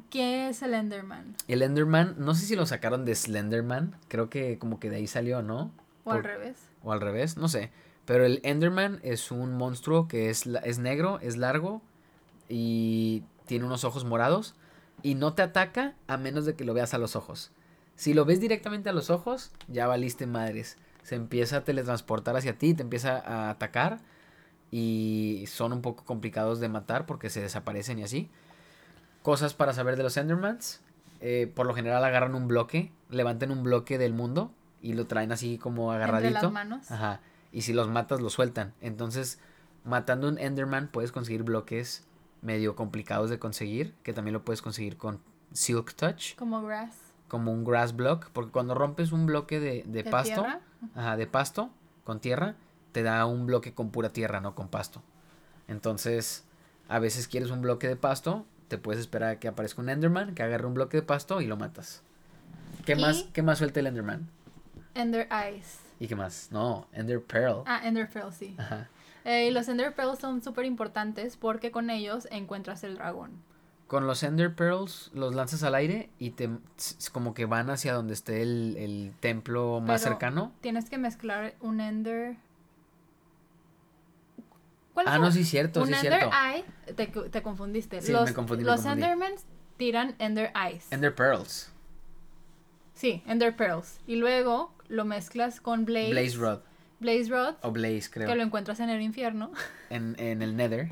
Speaker 1: ¿Qué es el Enderman?
Speaker 2: El Enderman, no sé si lo sacaron de Slenderman, creo que como que de ahí salió, ¿no?
Speaker 1: O al revés.
Speaker 2: O al revés, no sé. Pero el Enderman es un monstruo que es, es negro, es largo y tiene unos ojos morados y no te ataca a menos de que lo veas a los ojos. Si lo ves directamente a los ojos, ya valiste madres. Se empieza a teletransportar hacia ti, te empieza a atacar y son un poco complicados de matar porque se desaparecen y así. Cosas para saber de los Endermans. eh, por lo general agarran un bloque, levantan un bloque del mundo y lo traen así como agarradito.
Speaker 1: Entre las manos.
Speaker 2: Ajá. Y si los matas, los sueltan. Entonces, matando un Enderman puedes conseguir bloques medio complicados de conseguir. Que también lo puedes conseguir con Silk Touch.
Speaker 1: Como grass.
Speaker 2: Como un grass block. Porque cuando rompes un bloque de, de
Speaker 1: ¿De
Speaker 2: pasto.
Speaker 1: tierra?
Speaker 2: Ajá, de pasto con tierra. Te da un bloque con pura tierra, no con pasto. Entonces, a veces quieres un bloque de pasto. Te puedes esperar a que aparezca un Enderman. Que agarre un bloque de pasto y lo matas. ¿Qué,
Speaker 1: Y-
Speaker 2: más, ¿Qué más suelta el Enderman?
Speaker 1: Ender Eyes.
Speaker 2: ¿Y qué más? No, Ender Pearl.
Speaker 1: Ah, Ender Pearl, sí.
Speaker 2: Ajá.
Speaker 1: Eh, y los Ender Pearls son súper importantes porque con ellos encuentras el dragón.
Speaker 2: Con los Ender Pearls los lanzas al aire y te como que van hacia donde esté el, el templo más
Speaker 1: Pero-
Speaker 2: cercano.
Speaker 1: Tienes que mezclar un Ender. ¿Cuál
Speaker 2: Ah, no, sí, cierto,
Speaker 1: un
Speaker 2: sí,
Speaker 1: Ender
Speaker 2: cierto.
Speaker 1: Eye. Te, te confundiste.
Speaker 2: Sí,
Speaker 1: los
Speaker 2: me confundí, me
Speaker 1: los
Speaker 2: confundí.
Speaker 1: Endermans tiran Ender Eyes.
Speaker 2: Ender Pearls.
Speaker 1: Sí, Ender Pearls. Y luego lo mezclas con Blaze.
Speaker 2: Blaze Rod.
Speaker 1: Blaze Rod.
Speaker 2: O Blaze, creo.
Speaker 1: Que lo encuentras en el infierno.
Speaker 2: En, en el Nether.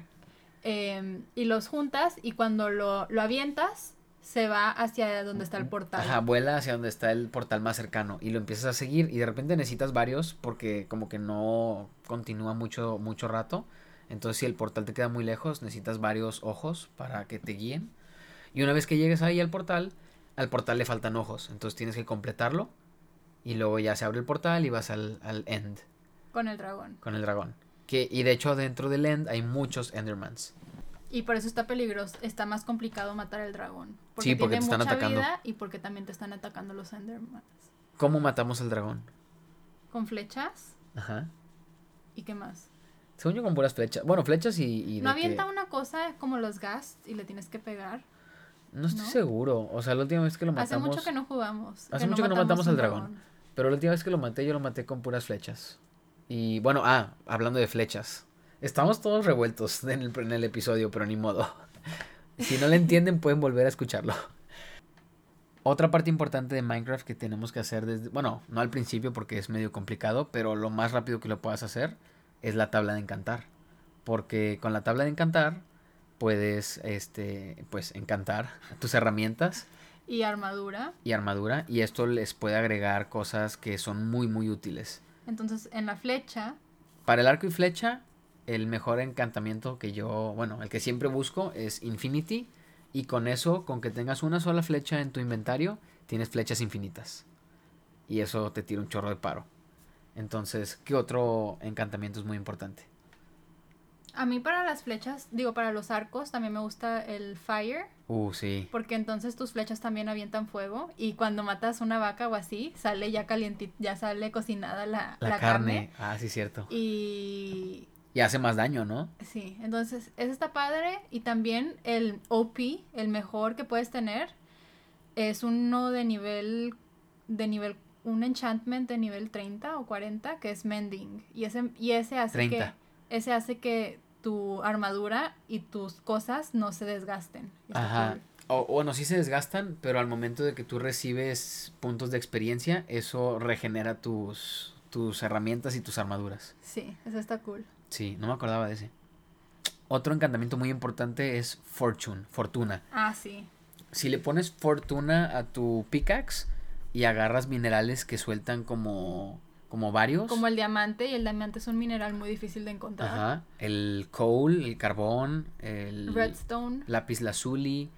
Speaker 1: em, y los juntas y cuando lo, lo avientas se va hacia donde está el portal.
Speaker 2: Ajá, vuela hacia donde está el portal más cercano. Y lo empiezas a seguir. Y de repente necesitas varios porque como que no continúa mucho, mucho rato. Entonces si el portal te queda muy lejos, necesitas varios ojos para que te guíen. Y una vez que llegues ahí al portal, al portal le faltan ojos. Entonces tienes que completarlo. Y luego ya se abre el portal y vas al, al end
Speaker 1: Con el dragón.
Speaker 2: con el dragón. Que, y de hecho dentro del end hay muchos Endermans.
Speaker 1: Y por eso está peligroso, está más complicado matar al dragón.
Speaker 2: Sí, porque
Speaker 1: tiene
Speaker 2: te están
Speaker 1: mucha
Speaker 2: atacando.
Speaker 1: vida y porque también te están atacando los Endermans.
Speaker 2: ¿Cómo matamos al dragón?
Speaker 1: Con flechas
Speaker 2: Ajá.
Speaker 1: y qué más.
Speaker 2: Según yo con puras flechas. Bueno, flechas y...
Speaker 1: ¿No
Speaker 2: que-
Speaker 1: avienta una cosa como los gas y le tienes que pegar?
Speaker 2: No estoy
Speaker 1: ¿no?
Speaker 2: seguro. O sea, la última vez que lo matamos...
Speaker 1: Hace mucho que no jugamos.
Speaker 2: Hace mucho que no matamos al dragón. Pero la última vez que lo maté, yo lo maté con puras flechas. Y bueno, ah, hablando de flechas. Estamos todos revueltos en el, en el episodio, pero ni modo. Si no le entienden, pueden volver a escucharlo. Otra parte importante de Minecraft que tenemos que hacer desde... Bueno, no al principio porque es medio complicado, pero lo más rápido que lo puedas hacer es la tabla de encantar. Porque con la tabla de encantar puedes, este, pues, encantar tus herramientas
Speaker 1: Y armadura.
Speaker 2: y armadura y esto les puede agregar cosas que son muy muy útiles.
Speaker 1: Entonces en la flecha
Speaker 2: Para el arco y flecha, el mejor encantamiento que yo, bueno, el que siempre busco es Infinity y con eso, con que tengas una sola flecha en tu inventario, tienes flechas infinitas. Y eso te tira un chorro de paro. Entonces, ¿qué otro encantamiento es muy importante?
Speaker 1: A mí para las flechas, digo, para los arcos también me gusta el fire,
Speaker 2: Uh, sí.
Speaker 1: porque entonces tus flechas también avientan fuego y cuando matas una vaca o así, sale ya calientita, ya sale cocinada la,
Speaker 2: La,
Speaker 1: la
Speaker 2: carne. Ah, sí, cierto.
Speaker 1: Y
Speaker 2: Y hace más daño, ¿no?
Speaker 1: sí, entonces eso está padre y también el OP, el mejor que puedes tener, es uno de nivel, de nivel, un enchantment de nivel 30 o 40 que es mending y ese, y ese hace
Speaker 2: 30.
Speaker 1: que ese hace que tu armadura y tus cosas no se desgasten.
Speaker 2: Ajá.
Speaker 1: cool.
Speaker 2: O bueno, sí se desgastan, pero al momento de que tú recibes puntos de experiencia, eso regenera tus, tus herramientas y tus armaduras.
Speaker 1: Sí, eso está cool.
Speaker 2: Sí, no me acordaba de ese. Otro encantamiento muy importante es Fortune, fortuna.
Speaker 1: Ah, sí.
Speaker 2: Si le pones fortuna a tu pickaxe y agarras minerales que sueltan como como varios.
Speaker 1: Como el diamante, y el diamante es un mineral muy difícil de encontrar.
Speaker 2: Ajá. El coal, el carbón, el
Speaker 1: redstone,
Speaker 2: lápiz lazuli,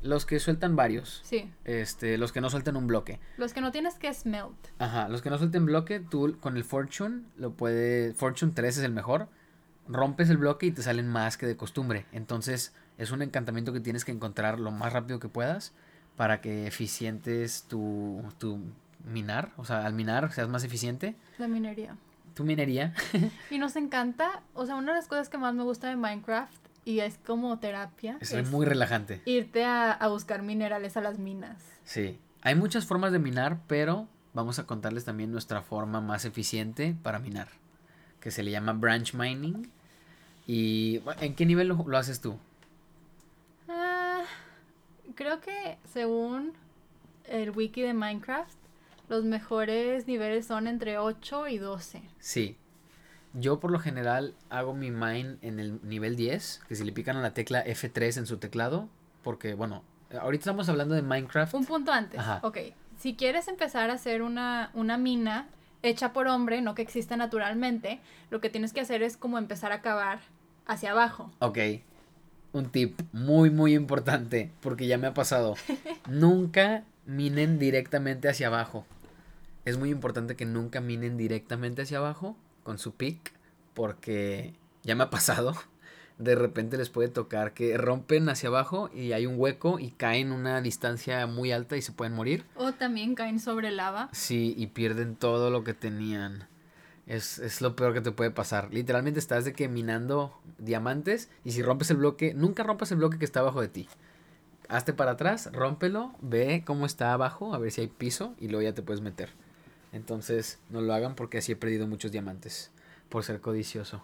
Speaker 2: los que sueltan varios.
Speaker 1: Sí.
Speaker 2: Este, los que no sueltan un bloque.
Speaker 1: Los que no tienes que smelt.
Speaker 2: Ajá, los que no suelten bloque, tú con el fortune lo puede fortune 3 es el mejor. Rompes el bloque y te salen más que de costumbre. Entonces, es un encantamiento que tienes que encontrar lo más rápido que puedas para que eficientes tu, tu minar, o sea, al minar seas más eficiente.
Speaker 1: La minería.
Speaker 2: Tu minería.
Speaker 1: y nos encanta, o sea, una de las cosas que más me gusta de Minecraft y es como terapia.
Speaker 2: Es, muy relajante.
Speaker 1: Irte a, a, buscar minerales a las minas.
Speaker 2: Sí. Hay muchas formas de minar, pero vamos a contarles también nuestra forma más eficiente para minar, que se le llama branch mining. ¿Y en qué nivel lo, lo haces tú?
Speaker 1: Creo que según el wiki de Minecraft, los mejores niveles son entre 8 y 12.
Speaker 2: Sí. Yo por lo general hago mi mine en el nivel 10, que si le pican a la tecla F3 en su teclado, porque bueno, ahorita estamos hablando de Minecraft.
Speaker 1: Un punto antes. Ajá. Ok. Si quieres empezar a hacer una, una mina hecha por hombre, no que exista naturalmente, lo que tienes que hacer es como empezar a cavar hacia abajo.
Speaker 2: Ok. Un tip muy, muy importante, porque ya me ha pasado. Nunca minen directamente hacia abajo es muy importante que nunca minen directamente hacia abajo con su pick, porque ya me ha pasado. De repente les puede tocar que rompen hacia abajo y hay un hueco y caen una distancia muy alta y se pueden morir.
Speaker 1: O también caen sobre lava.
Speaker 2: Sí, y pierden todo lo que tenían. Es, es, lo peor que te puede pasar. Literalmente estás de que minando diamantes y si rompes el bloque, nunca rompas el bloque que está abajo de ti. Hazte para atrás, rómpelo, ve cómo está abajo, a ver si hay piso y luego ya te puedes meter. Entonces, no lo hagan porque así he perdido muchos diamantes por ser codicioso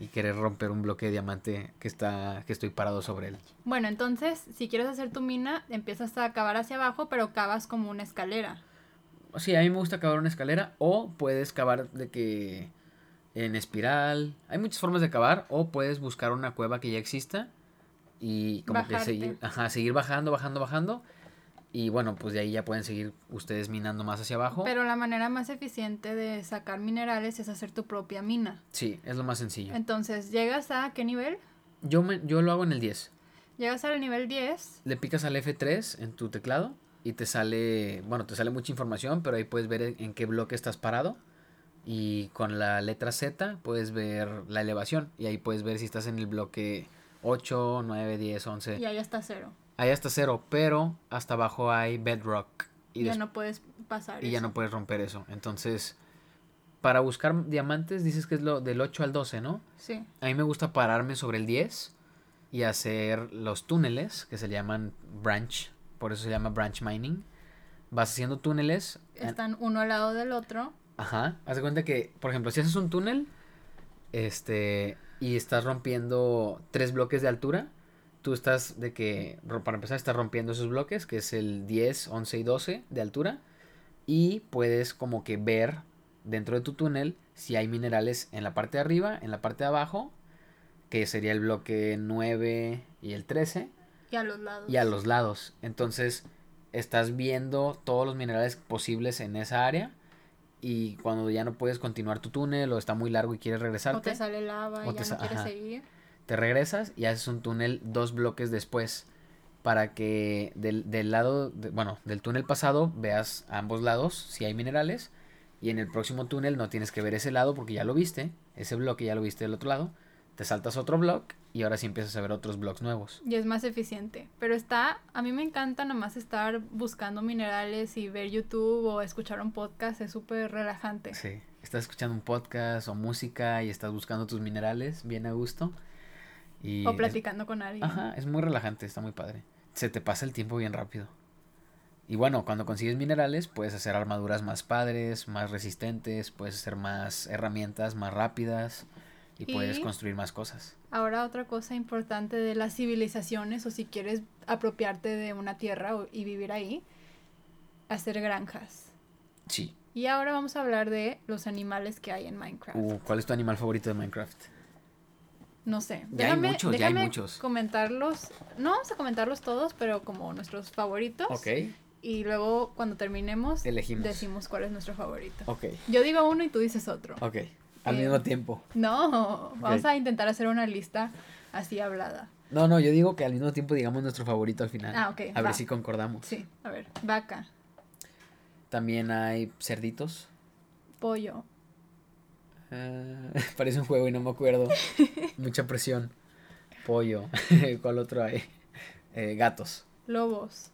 Speaker 2: y querer romper un bloque de diamante que está que estoy parado sobre él.
Speaker 1: Bueno, entonces, si quieres hacer tu mina, empiezas a cavar hacia abajo, pero cavas como una escalera.
Speaker 2: Sí, a mí me gusta cavar una escalera o puedes cavar de que en espiral. Hay muchas formas de cavar o puedes buscar una cueva que ya exista y como que seguir, ajá, seguir bajando, bajando, bajando y bueno, pues de ahí ya pueden seguir ustedes minando más hacia abajo.
Speaker 1: Pero la manera más eficiente de sacar minerales es hacer tu propia mina.
Speaker 2: Sí, es lo más sencillo.
Speaker 1: Entonces, ¿llegas a qué nivel?
Speaker 2: Yo, me, yo lo hago en el 10.
Speaker 1: Llegas al nivel 10.
Speaker 2: Le picas al F3 en tu teclado y te sale, bueno, te sale mucha información, pero ahí puedes ver en qué bloque estás parado. Y con la letra Z puedes ver la elevación y ahí puedes ver si estás en el bloque 8, 9, 10, 11.
Speaker 1: Y ahí está cero.
Speaker 2: Ahí hasta cero, pero hasta abajo hay bedrock.
Speaker 1: Y ya no puedes pasar.
Speaker 2: Y ya no puedes romper eso. Entonces, para buscar diamantes dices que es lo del 8 al 12, ¿no?
Speaker 1: Sí.
Speaker 2: A mí me gusta pararme sobre el 10 y hacer los túneles que se llaman branch, por eso se llama branch mining. Vas haciendo túneles.
Speaker 1: Están uno al lado del otro.
Speaker 2: Ajá. Haz de cuenta que, por ejemplo, si haces un túnel, este, y estás rompiendo tres bloques de altura, tú estás de que, para empezar, estás rompiendo esos bloques, que es el 10, 11 y 12 de altura, y puedes como que ver dentro de tu túnel si hay minerales en la parte de arriba, en la parte de abajo, que sería el bloque 9 y el 13.
Speaker 1: Y a los lados.
Speaker 2: Y a los lados. Entonces, estás viendo todos los minerales posibles en esa área. Y cuando ya no puedes continuar tu túnel o está muy largo y quieres regresarte.
Speaker 1: O te sale lava y ya no quieres seguir
Speaker 2: te regresas y haces un túnel dos bloques después para que del, lado, bueno, del túnel pasado veas a ambos lados si hay minerales y en el próximo túnel no tienes que ver ese lado porque ya lo viste, ese bloque ya lo viste del otro lado, te saltas otro bloque y ahora sí empiezas a ver otros blocks nuevos.
Speaker 1: Y es más eficiente, pero está, a mí me encanta nomás estar buscando minerales y ver YouTube o escuchar un podcast, es súper relajante.
Speaker 2: Sí, estás escuchando un podcast o música y estás buscando tus minerales bien a gusto
Speaker 1: o platicando con alguien.
Speaker 2: Ajá, es muy relajante, está muy padre. Se te pasa el tiempo bien rápido. Y bueno, cuando consigues minerales, puedes hacer armaduras más padres, más resistentes, puedes hacer más herramientas más rápidas y, puedes construir más cosas.
Speaker 1: Ahora otra cosa importante de las civilizaciones o si quieres apropiarte de una tierra y vivir ahí, hacer granjas.
Speaker 2: Sí.
Speaker 1: Y ahora vamos a hablar de los animales que hay en Minecraft.
Speaker 2: Uh, ¿Cuál es tu animal favorito de Minecraft?
Speaker 1: No sé.
Speaker 2: Ya hay muchos, ya hay muchos.
Speaker 1: comentarlos. No vamos a comentarlos todos, pero como nuestros favoritos.
Speaker 2: Ok,
Speaker 1: Y luego cuando terminemos,
Speaker 2: Elegimos.
Speaker 1: decimos cuál es nuestro favorito.
Speaker 2: ok,
Speaker 1: Yo digo uno y tú dices otro.
Speaker 2: ok. Al
Speaker 1: Eh,
Speaker 2: mismo tiempo.
Speaker 1: No, vamos a intentar hacer una lista así hablada.
Speaker 2: No, no, yo digo que al mismo tiempo digamos nuestro favorito al final.
Speaker 1: Ah, ok,
Speaker 2: A
Speaker 1: va.
Speaker 2: ver si concordamos.
Speaker 1: Sí, a ver. Vaca,
Speaker 2: También hay cerditos.
Speaker 1: pollo,
Speaker 2: Ah, parece un juego y no me acuerdo. Mucha presión. Pollo. ¿Cuál otro hay? Eh, gatos.
Speaker 1: lobos.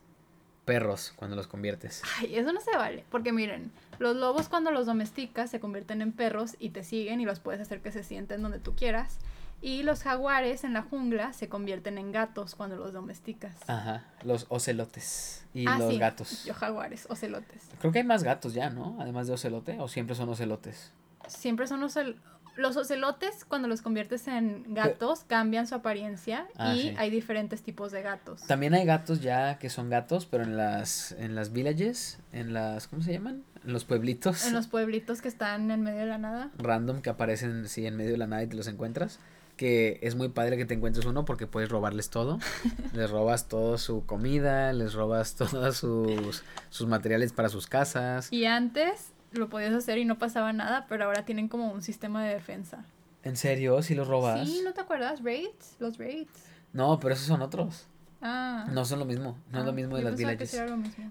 Speaker 2: Perros, cuando los conviertes.
Speaker 1: Ay, eso no se vale. Porque miren, los lobos cuando los domesticas se convierten en perros y te siguen y los puedes hacer que se sienten donde tú quieras. Y los jaguares en la jungla se convierten en gatos cuando los domesticas.
Speaker 2: Ajá, los ocelotes y
Speaker 1: Ah,
Speaker 2: los
Speaker 1: sí,
Speaker 2: gatos.
Speaker 1: Yo jaguares, ocelotes.
Speaker 2: Creo que hay más gatos ya, ¿no? Además de ocelote, o siempre son ocelotes.
Speaker 1: Siempre son ocel- los ocelotes cuando los conviertes en gatos cambian su apariencia
Speaker 2: Ah,
Speaker 1: y
Speaker 2: sí.
Speaker 1: hay diferentes tipos de gatos.
Speaker 2: También hay gatos ya que son gatos, pero en las en las villages, en las ¿cómo se llaman? En los pueblitos
Speaker 1: En los pueblitos que están en medio de la nada.
Speaker 2: random que aparecen sí en medio de la nada y te los encuentras. Que es muy padre que te encuentres uno porque puedes robarles todo. les robas toda su comida, les robas todos sus, sus materiales para sus casas.
Speaker 1: Y antes lo podías hacer y no pasaba nada, pero ahora tienen como un sistema de defensa.
Speaker 2: ¿En serio? ¿Si los robas?
Speaker 1: Sí, ¿no te acuerdas? Raids, los raids.
Speaker 2: No, pero esos son otros.
Speaker 1: Ah.
Speaker 2: No son lo mismo. No es lo
Speaker 1: Ah,
Speaker 2: mismo de las villages.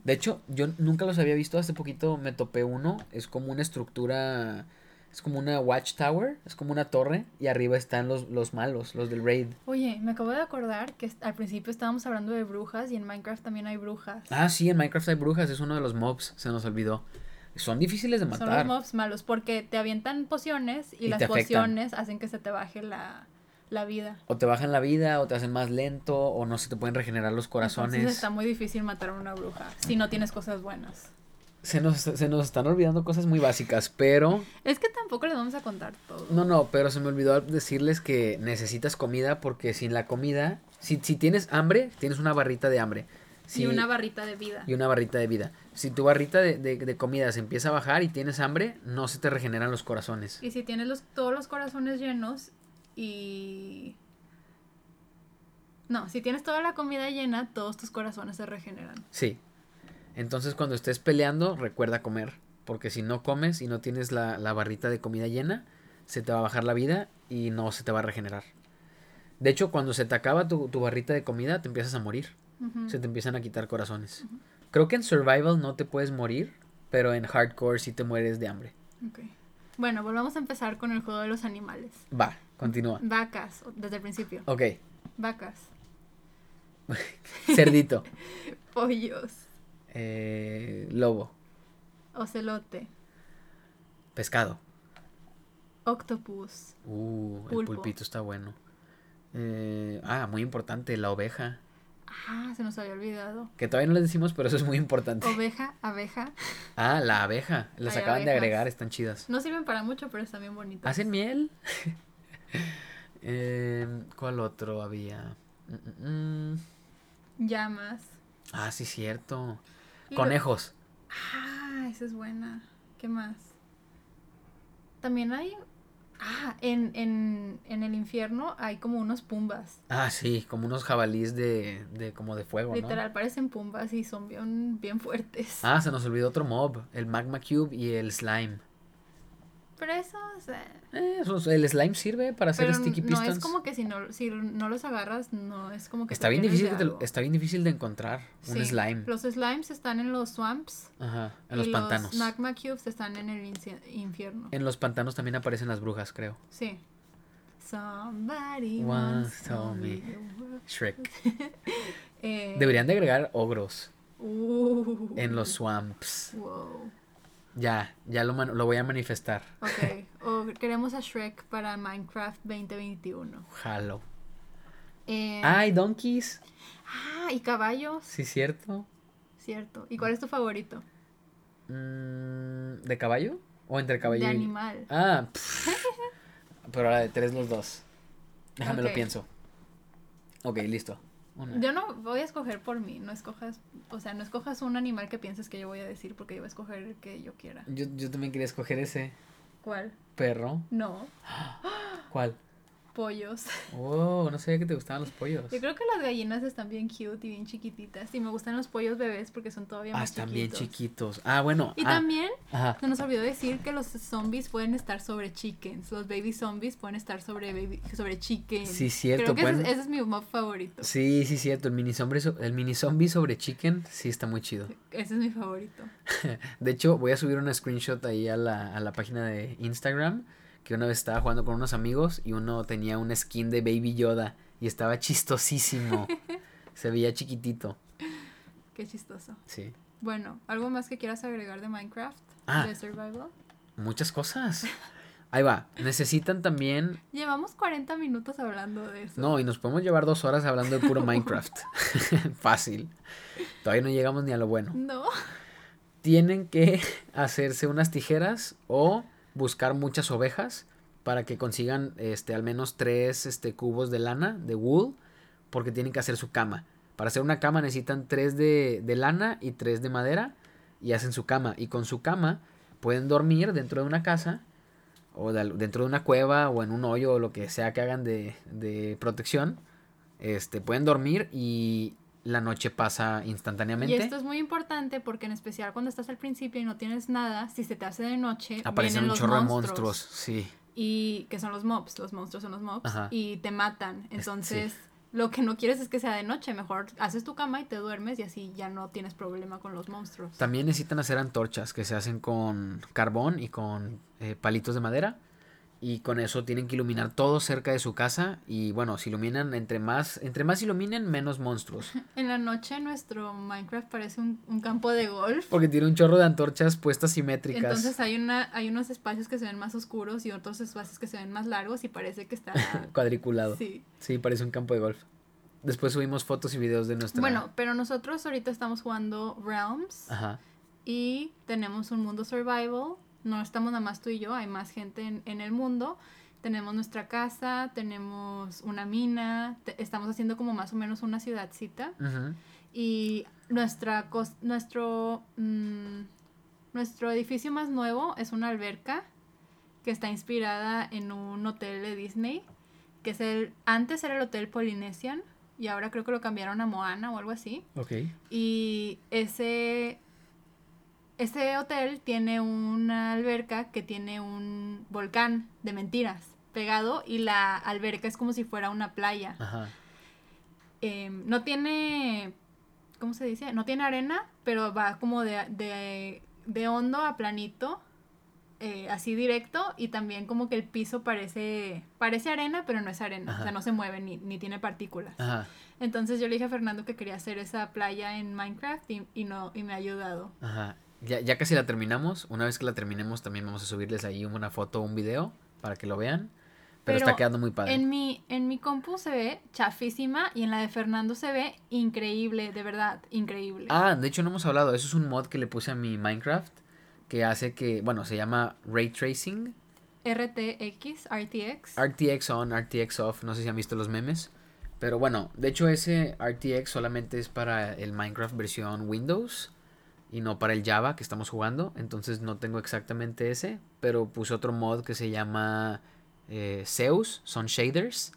Speaker 2: De hecho, yo nunca los había visto. Hace poquito me topé uno. Es como una estructura. Es como una watchtower. Es como una torre. Y arriba están los, los malos, los del raid.
Speaker 1: Oye, me acabo de acordar que al principio estábamos hablando de brujas y en Minecraft también hay brujas.
Speaker 2: Ah, sí, en Minecraft hay brujas. Es uno de los mobs. Se nos olvidó. Son difíciles de
Speaker 1: Son los
Speaker 2: matar.
Speaker 1: mobs malos porque te avientan pociones y,
Speaker 2: Y
Speaker 1: las pociones hacen que se te baje la, la vida.
Speaker 2: O te bajan la vida, o te hacen más lento, o no se te pueden regenerar los corazones.
Speaker 1: Entonces está muy difícil matar a una bruja si no tienes cosas buenas.
Speaker 2: Se, nos, se nos están olvidando cosas muy básicas, pero...
Speaker 1: Es que tampoco les vamos a contar todo.
Speaker 2: No, no, pero se me olvidó decirles que necesitas comida porque sin la comida... Si, si tienes hambre, tienes una barrita de hambre. Si-
Speaker 1: Y una barrita de vida.
Speaker 2: y una barrita de vida. Si tu barrita de, de, de comida se empieza a bajar y tienes hambre, no se te regeneran los corazones.
Speaker 1: Y si tienes los, todos los corazones llenos y... No, si tienes toda la comida llena, todos tus corazones se regeneran.
Speaker 2: Sí. Entonces cuando estés peleando, recuerda comer. Porque si no comes y no tienes la, la barrita de comida llena, se te va a bajar la vida y no se te va a regenerar. De hecho, cuando se te acaba tu, tu barrita de comida, te empiezas a morir. Se te empiezan a quitar corazones. Creo que en Survival no te puedes morir, pero en Hardcore sí te mueres de hambre.
Speaker 1: Bueno, volvamos a empezar con el juego de los animales.
Speaker 2: Va, continúa.
Speaker 1: Vacas, desde el principio.
Speaker 2: Ok,
Speaker 1: Vacas,
Speaker 2: cerdito,
Speaker 1: pollos,
Speaker 2: eh, lobo,
Speaker 1: ocelote,
Speaker 2: pescado.
Speaker 1: octopus,
Speaker 2: Uh, el pulpito está bueno. Eh, ah, muy importante, la oveja.
Speaker 1: Ah, se nos había olvidado.
Speaker 2: Que todavía no les decimos, pero eso es muy importante.
Speaker 1: Oveja, abeja.
Speaker 2: Ah, la abeja. Las
Speaker 1: Hay
Speaker 2: acaban de agregar, están chidas.
Speaker 1: No sirven para mucho, pero están bien bonitas.
Speaker 2: ¿Hacen miel? Em, ¿Cuál otro había? Mm, mm, mm.
Speaker 1: Llamas.
Speaker 2: Ah, sí, cierto.
Speaker 1: Y
Speaker 2: Conejos.
Speaker 1: Ah, esa es buena. ¿Qué más? También hay... Ah, en, en, en el infierno hay como unos pumbas.
Speaker 2: Ah, sí, como unos jabalíes de, de como de fuego, ¿no?
Speaker 1: Literal, parecen pumbas y son bien, bien fuertes.
Speaker 2: Ah, se nos olvidó otro mob, el Magma Cube y el Slime.
Speaker 1: Pero eso, o sea...
Speaker 2: Eh, el Slime sirve para hacer
Speaker 1: Pero
Speaker 2: sticky
Speaker 1: no
Speaker 2: pistons.
Speaker 1: es como que si no, si no los agarras, no es como que...
Speaker 2: Está bien difícil
Speaker 1: de
Speaker 2: te está bien difícil de encontrar un slime.
Speaker 1: Los slimes están en los swamps.
Speaker 2: Ajá, en
Speaker 1: y
Speaker 2: los pantanos.
Speaker 1: Los magma cubes están en el infierno.
Speaker 2: En los pantanos también aparecen las brujas, creo.
Speaker 1: Sí. Somebody
Speaker 2: Once told me. Shrek.
Speaker 1: Eh,
Speaker 2: Deberían de agregar ogros
Speaker 1: uh,
Speaker 2: en los swamps.
Speaker 1: Wow.
Speaker 2: Ya, ya lo, man- lo voy a manifestar.
Speaker 1: Ok. O queremos a Shrek para Minecraft 2021.
Speaker 2: Jalo.
Speaker 1: Eh,
Speaker 2: Ay, donkeys.
Speaker 1: ah, y caballos.
Speaker 2: Sí, cierto.
Speaker 1: Cierto. ¿Y cuál es tu favorito?
Speaker 2: Mm, ¿De caballo? ¿O entre caballo
Speaker 1: De
Speaker 2: y.?
Speaker 1: animal.
Speaker 2: Ah, pero ahora de tres los dos. Déjame lo pienso. Ok, listo. Una.
Speaker 1: Yo no voy a escoger por mí, no escojas, o sea, no escojas un animal que pienses que yo voy a decir porque yo voy a escoger el que yo quiera.
Speaker 2: Yo, yo también quería escoger ese
Speaker 1: ¿Cuál?
Speaker 2: perro.
Speaker 1: No,
Speaker 2: ¿Cuál?
Speaker 1: Pollos.
Speaker 2: Oh, no sabía que te gustaban los pollos.
Speaker 1: Yo creo que las gallinas están bien cute y bien chiquititas. Y me gustan los pollos bebés porque son todavía
Speaker 2: Ah,
Speaker 1: más
Speaker 2: están
Speaker 1: chiquitos.
Speaker 2: bien chiquitos. Ah, bueno.
Speaker 1: Y
Speaker 2: ah,
Speaker 1: también
Speaker 2: Ajá.
Speaker 1: se nos olvidó decir que los zombies pueden estar sobre chickens. Los baby zombies pueden estar sobre baby, sobre chickens.
Speaker 2: Sí, cierto,
Speaker 1: Creo que ese, ese es mi mob favorito.
Speaker 2: Sí, sí, cierto. El mini zombie, el mini zombie sobre chicken, sí está muy chido.
Speaker 1: Ese es mi favorito.
Speaker 2: De hecho, voy a subir una screenshot ahí a la, a la página de Instagram. Que una vez estaba jugando con unos amigos y uno tenía un skin de Baby Yoda y estaba chistosísimo. Se veía chiquitito.
Speaker 1: Qué chistoso.
Speaker 2: Sí.
Speaker 1: Bueno, ¿algo más que quieras agregar de Minecraft?
Speaker 2: Ah.
Speaker 1: De Survival.
Speaker 2: Muchas cosas. Ahí va. Necesitan también.
Speaker 1: Llevamos 40 minutos hablando de eso.
Speaker 2: No, y nos podemos llevar dos horas hablando de puro Minecraft. Fácil. Todavía no llegamos ni a lo bueno.
Speaker 1: No.
Speaker 2: tienen que hacerse unas tijeras o buscar muchas ovejas para que consigan este al menos tres este cubos de lana de wool porque tienen que hacer su cama. Para hacer una cama necesitan tres de, de lana y tres de madera y hacen su cama. Y con su cama pueden dormir dentro de una casa o dentro de una cueva o en un hoyo o lo que sea que hagan de, de protección. Este pueden dormir y la noche pasa instantáneamente
Speaker 1: Y esto es muy importante porque en especial cuando estás al principio y no tienes nada, si se te hace de noche,
Speaker 2: aparecen
Speaker 1: vienen
Speaker 2: un
Speaker 1: los
Speaker 2: chorro de
Speaker 1: monstruos.
Speaker 2: sí
Speaker 1: Y que son los mobs, los monstruos son los mobs.
Speaker 2: Ajá.
Speaker 1: Y te matan.
Speaker 2: Es-
Speaker 1: Entonces, lo que no quieres es que sea de noche. Mejor haces tu cama y te duermes y así ya no tienes problema con los monstruos.
Speaker 2: También necesitan hacer antorchas que se hacen con carbón y con eh, palitos de madera. Y con eso tienen que iluminar todo cerca de su casa. Y bueno, si iluminan, entre más, entre más iluminen, menos monstruos.
Speaker 1: En la noche nuestro Minecraft parece un, un campo de golf.
Speaker 2: Porque tiene un chorro de antorchas puestas simétricas.
Speaker 1: Entonces hay una hay unos espacios que se ven más oscuros y otros espacios que se ven más largos y parece que está...
Speaker 2: Cuadriculado. Sí.
Speaker 1: sí.
Speaker 2: parece un campo de golf. Después subimos fotos y videos de nuestra.
Speaker 1: Bueno, pero nosotros ahorita estamos jugando Realms
Speaker 2: Ajá.
Speaker 1: y tenemos un mundo survival. No estamos nada más tú y yo, hay más gente en, en el mundo. Tenemos nuestra casa, tenemos una mina, te- estamos haciendo como más o menos una ciudadcita. Y nuestra nuestro, mm, nuestro edificio más nuevo es una alberca que está inspirada en un hotel de Disney, que es el, antes era el Hotel Polynesian y ahora creo que lo cambiaron a Moana o algo así.
Speaker 2: Ok.
Speaker 1: Y ese, ese hotel tiene una alberca que tiene un volcán de mentiras pegado y la alberca es como si fuera una playa.
Speaker 2: Ajá.
Speaker 1: Eh, no tiene, ¿cómo se dice? No tiene arena, pero va como de, de, de hondo a planito, eh, así directo, y también como que el piso parece, parece arena, pero no es arena, o sea, no se mueve ni, ni tiene partículas.
Speaker 2: Ajá.
Speaker 1: Entonces yo le dije a Fernando que quería hacer esa playa en Minecraft y, y no, y me ha ayudado.
Speaker 2: Ajá. Ya, ya casi la terminamos. Una vez que la terminemos, también vamos a subirles ahí una foto o un video para que lo vean. Pero,
Speaker 1: Pero
Speaker 2: está quedando muy padre.
Speaker 1: En mi, en mi compu se ve chafísima y en la de Fernando se ve increíble, de verdad, increíble.
Speaker 2: Ah, de hecho no hemos hablado. Eso es un mod que le puse a mi Minecraft. Que hace que, bueno, se llama Ray Tracing.
Speaker 1: RTX, RTX.
Speaker 2: RTX on, RTX off. No sé si han visto los memes. Pero bueno, de hecho ese RTX solamente es para el Minecraft versión Windows. Y no para el Java que estamos jugando. Entonces no tengo exactamente ese. Pero puse otro mod que se llama eh, Zeus. Son shaders.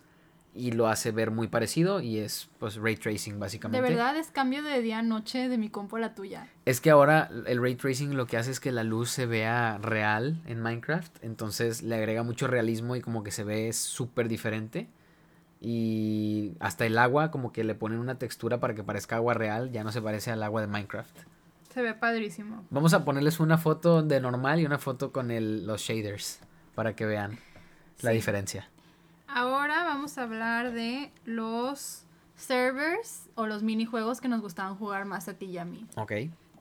Speaker 2: Y lo hace ver muy parecido. Y es pues Ray Tracing
Speaker 1: de
Speaker 2: básicamente.
Speaker 1: verdad es cambio de día a noche de mi compu a la tuya.
Speaker 2: Es que ahora el ray tracing lo que hace es que la luz se vea real en Minecraft, entonces le agrega mucho realismo y como que se ve súper diferente. Y hasta el agua como que le ponen una textura para que parezca agua real, ya no se parece al agua de Minecraft.
Speaker 1: Se ve padrísimo.
Speaker 2: Vamos a ponerles una foto de normal y una foto con el, los shaders para que vean la diferencia.
Speaker 1: Ahora vamos a hablar de los servers o los minijuegos que nos gustaban jugar más a ti y a mí.
Speaker 2: Ok.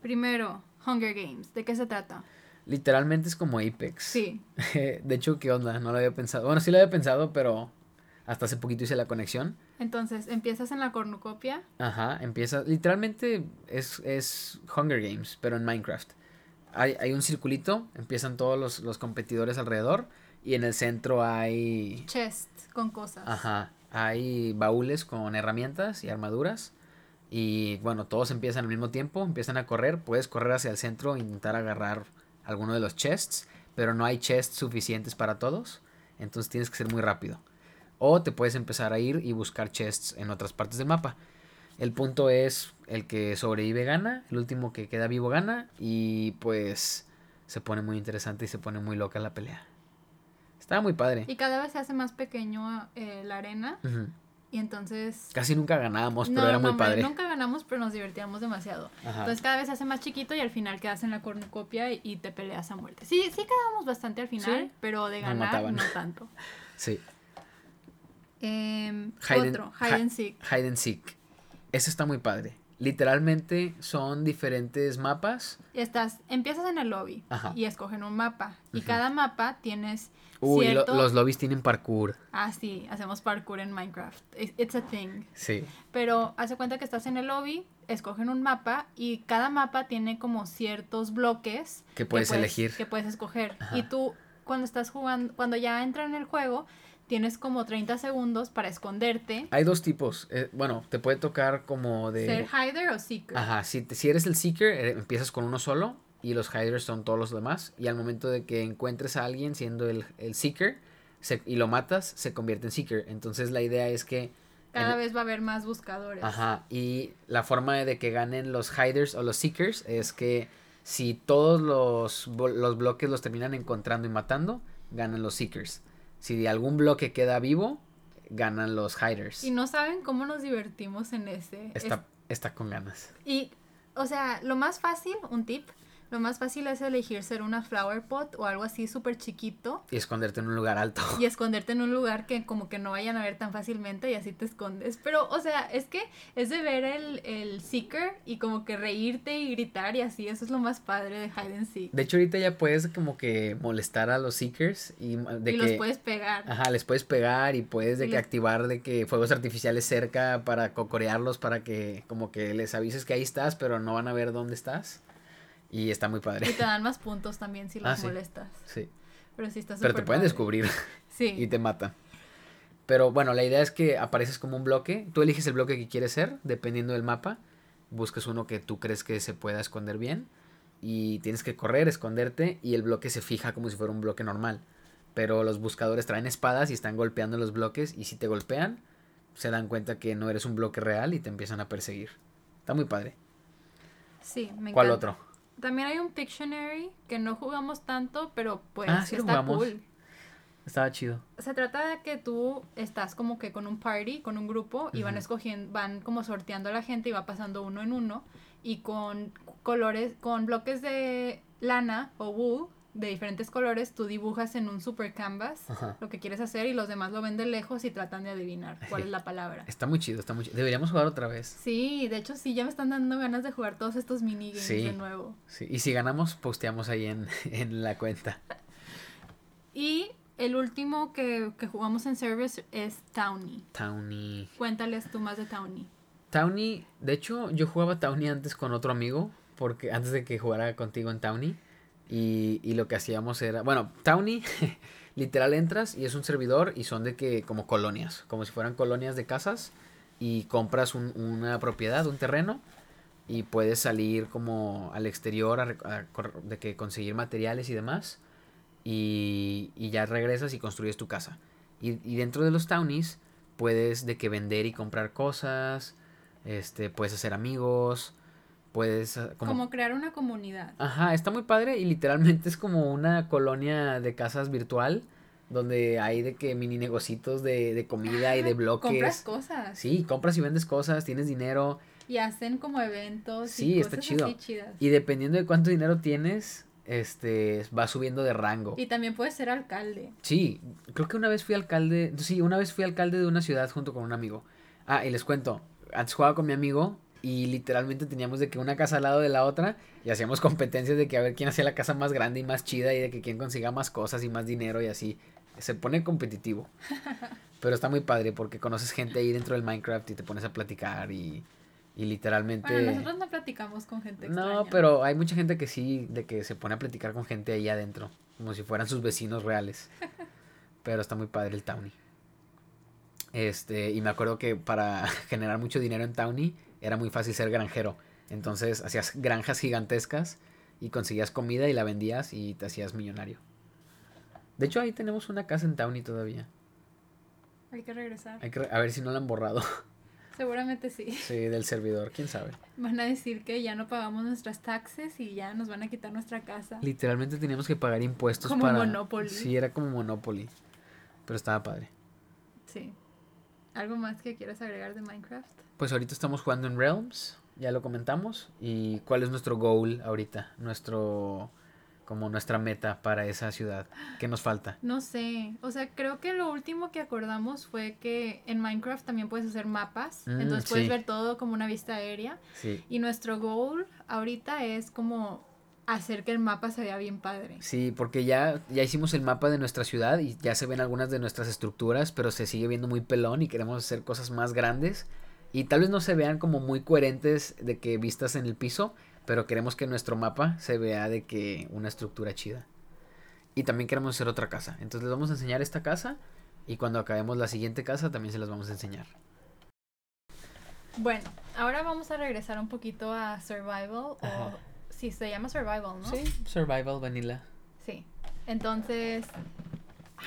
Speaker 1: Primero, Hunger Games. ¿De qué se trata?
Speaker 2: Literalmente es como Apex.
Speaker 1: Sí.
Speaker 2: de hecho, ¿qué onda? No lo había pensado. Bueno, sí lo había pensado, pero hasta hace poquito hice la conexión.
Speaker 1: Entonces, empiezas en la cornucopia.
Speaker 2: Ajá, empieza. Literalmente es, es Hunger Games, pero en Minecraft. Hay, hay un circulito, empiezan todos los, los competidores alrededor. Y en el centro hay.
Speaker 1: Chest con cosas.
Speaker 2: Ajá. Hay baúles con herramientas y armaduras. Y bueno, todos empiezan al mismo tiempo, empiezan a correr. Puedes correr hacia el centro e intentar agarrar alguno de los chests. Pero no hay chests suficientes para todos. Entonces tienes que ser muy rápido. O te puedes empezar a ir y buscar chests en otras partes del mapa. El punto es el que sobrevive gana, el último que queda vivo gana y pues se pone muy interesante y se pone muy loca la pelea. Estaba muy padre.
Speaker 1: Y cada vez se hace más pequeño eh, la arena. Y entonces...
Speaker 2: Casi nunca ganábamos, pero era muy padre.
Speaker 1: Nunca ganamos, pero nos divertíamos demasiado. Entonces cada vez se hace más chiquito y al final quedas en la cornucopia y, te peleas a muerte. Sí, sí quedábamos bastante al final, pero de ganar no tanto.
Speaker 2: sí.
Speaker 1: Eh, otro, Hide and Seek.
Speaker 2: Hide and Seek. Ese está muy padre. Literalmente son diferentes mapas.
Speaker 1: Estás, empiezas en el lobby y escogen un mapa. Y cada mapa tienes.
Speaker 2: Uy, los lobbies tienen parkour.
Speaker 1: Ah, sí, hacemos parkour en Minecraft. It's a thing.
Speaker 2: Sí.
Speaker 1: Pero hace cuenta que estás en el lobby, escogen un mapa y cada mapa tiene como ciertos bloques
Speaker 2: que puedes, elegir.
Speaker 1: Que puedes escoger. Y tú, cuando estás jugando, cuando ya entra en el juego, tienes como 30 segundos para esconderte.
Speaker 2: Hay dos tipos. Eh, bueno, te puede tocar como de...
Speaker 1: Ser hider o seeker.
Speaker 2: Ajá, si, si eres el seeker, eh, empiezas con uno solo y los hiders son todos los demás. Y al momento de que encuentres a alguien siendo el, el seeker y lo matas, se convierte en seeker. Entonces la idea es que...
Speaker 1: Cada vez va a haber más buscadores.
Speaker 2: Ajá, y la forma de que ganen los hiders o los seekers es que si todos los, los bloques los terminan encontrando y matando, ganan los seekers. Si algún bloque queda vivo, ganan los hiders.
Speaker 1: Y no saben cómo nos divertimos en ese.
Speaker 2: Está, está con ganas.
Speaker 1: Y, o sea, lo más fácil, un tip, lo más fácil es elegir ser una flower pot o algo así súper chiquito.
Speaker 2: Y esconderte en un lugar alto.
Speaker 1: Y esconderte en un lugar que como que no vayan a ver tan fácilmente y así te escondes. Pero, o sea, es que es de ver el, el seeker y como que reírte y gritar y así. Eso es lo más padre de hide and seek.
Speaker 2: De hecho, ahorita ya puedes como que molestar a los seekers y de
Speaker 1: y los puedes pegar.
Speaker 2: Ajá, les puedes pegar y puedes de que activar de que fuegos artificiales cerca para cocorearlos para que como que les avises que ahí estás, pero no van a ver dónde estás. Y está muy padre.
Speaker 1: Y te dan más puntos también si los ah, molestas.
Speaker 2: Sí.
Speaker 1: Pero sí está
Speaker 2: Pero te pueden descubrir. Sí. y te matan. Pero bueno, la idea es que apareces como un bloque. Tú eliges el bloque que quieres ser, dependiendo del mapa. Buscas uno que tú crees que se pueda esconder bien. Y tienes que correr, esconderte. Y el bloque se fija como si fuera un bloque normal. Pero los buscadores traen espadas y están golpeando los bloques. Y si te golpean, se dan cuenta que no eres un bloque real y te empiezan a perseguir. Está muy padre.
Speaker 1: Sí, me
Speaker 2: ¿Cuál otro?
Speaker 1: También hay un Pictionary que no jugamos tanto, pero pues ah, está cool.
Speaker 2: Estaba chido.
Speaker 1: Se trata de que tú estás como que con un party, con un grupo, y van escogiendo, van como sorteando a la gente y va pasando uno en uno. Y con colores, con bloques de lana o wool, de diferentes colores, tú dibujas en un super canvas lo que quieres hacer y los demás lo ven de lejos y tratan de adivinar cuál es la palabra.
Speaker 2: Está muy chido, está muy chido. Deberíamos jugar otra vez.
Speaker 1: Sí, de hecho sí, ya me están dando ganas de jugar todos estos minigames de nuevo.
Speaker 2: Sí, y si ganamos, posteamos ahí en, en la cuenta.
Speaker 1: y el último que, que, jugamos en Service es Townie.
Speaker 2: Townie.
Speaker 1: Cuéntales tú más de Townie.
Speaker 2: Townie, de hecho, yo jugaba Townie antes con otro amigo, porque antes de que jugara contigo en Townie. Y, y lo que hacíamos era, bueno, Townie, literal entras y es un servidor y son de que como colonias, como si fueran colonias de casas y compras un, una propiedad, un terreno y puedes salir como al exterior a, de que conseguir materiales y demás y, y, ya regresas y construyes tu casa. Y, y, dentro de los townies puedes de que vender y comprar cosas, este, puedes hacer amigos, puedes... Ah,
Speaker 1: como... crear una comunidad.
Speaker 2: Ajá, está muy padre y literalmente es como una colonia de casas virtual donde hay de que mini negocitos de, de comida y de bloques.
Speaker 1: Compras cosas.
Speaker 2: Sí, compras y vendes cosas, tienes dinero.
Speaker 1: Y hacen como eventos.
Speaker 2: Sí, está chido. Y dependiendo de cuánto dinero tienes, este, va subiendo de rango.
Speaker 1: Y también puedes ser alcalde.
Speaker 2: Sí, creo que una vez fui alcalde, sí, una vez fui alcalde de una ciudad junto con un amigo. Ah, y les cuento, antes jugaba con mi amigo y literalmente teníamos de que una casa al lado de la otra y hacíamos competencias de que a ver quién hacía la casa más grande y más chida y de que quién consiga más cosas y más dinero y así. Se pone competitivo. Pero está muy padre porque conoces gente ahí dentro del Minecraft y te pones a platicar y, y literalmente...
Speaker 1: Bueno, nosotros no platicamos con gente extraña.
Speaker 2: No, pero hay mucha gente que sí, de que se pone a platicar con gente ahí adentro, como si fueran sus vecinos reales. pero está muy padre el Townie. Este, y me acuerdo que para generar mucho dinero en Townie era muy fácil ser granjero. Entonces hacías granjas gigantescas y conseguías comida y la vendías y te hacías millonario. De hecho, ahí tenemos una casa en Townie todavía.
Speaker 1: Hay que regresar.
Speaker 2: Hay que re- a ver si no la han borrado.
Speaker 1: Seguramente sí.
Speaker 2: Sí, del servidor, quién sabe.
Speaker 1: Van a decir que ya no pagamos nuestras taxes y ya nos van a quitar nuestra casa.
Speaker 2: Literalmente teníamos que pagar impuestos
Speaker 1: Como
Speaker 2: para.
Speaker 1: Monopoly.
Speaker 2: Sí, era como Monopoly. Pero estaba padre.
Speaker 1: Sí. ¿Algo más que quieras agregar de Minecraft?
Speaker 2: Pues ahorita estamos jugando en Realms, ya lo comentamos. ¿Y cuál es nuestro goal ahorita? Nuestro. Como nuestra meta para esa ciudad. ¿Qué nos falta?
Speaker 1: No sé, o sea, creo que lo último que acordamos fue que en Minecraft también puedes hacer mapas,
Speaker 2: Mm,
Speaker 1: entonces puedes
Speaker 2: sí.
Speaker 1: ver todo como una vista aérea
Speaker 2: Sí.
Speaker 1: y nuestro goal ahorita es como hacer que el mapa se vea bien padre.
Speaker 2: Sí, porque ya, ya hicimos el mapa de nuestra ciudad y ya se ven algunas de nuestras estructuras, pero se sigue viendo muy pelón y queremos hacer cosas más grandes. Y tal vez no se vean como muy coherentes de que vistas en el piso, pero queremos que nuestro mapa se vea de que una estructura chida. Y también queremos hacer otra casa. Entonces les vamos a enseñar esta casa y cuando acabemos la siguiente casa también se las vamos a enseñar.
Speaker 1: Bueno, ahora vamos a regresar un poquito a Survival o. sí, se llama Survival, ¿no?
Speaker 2: Sí, Survival Vanilla.
Speaker 1: Sí. Entonces,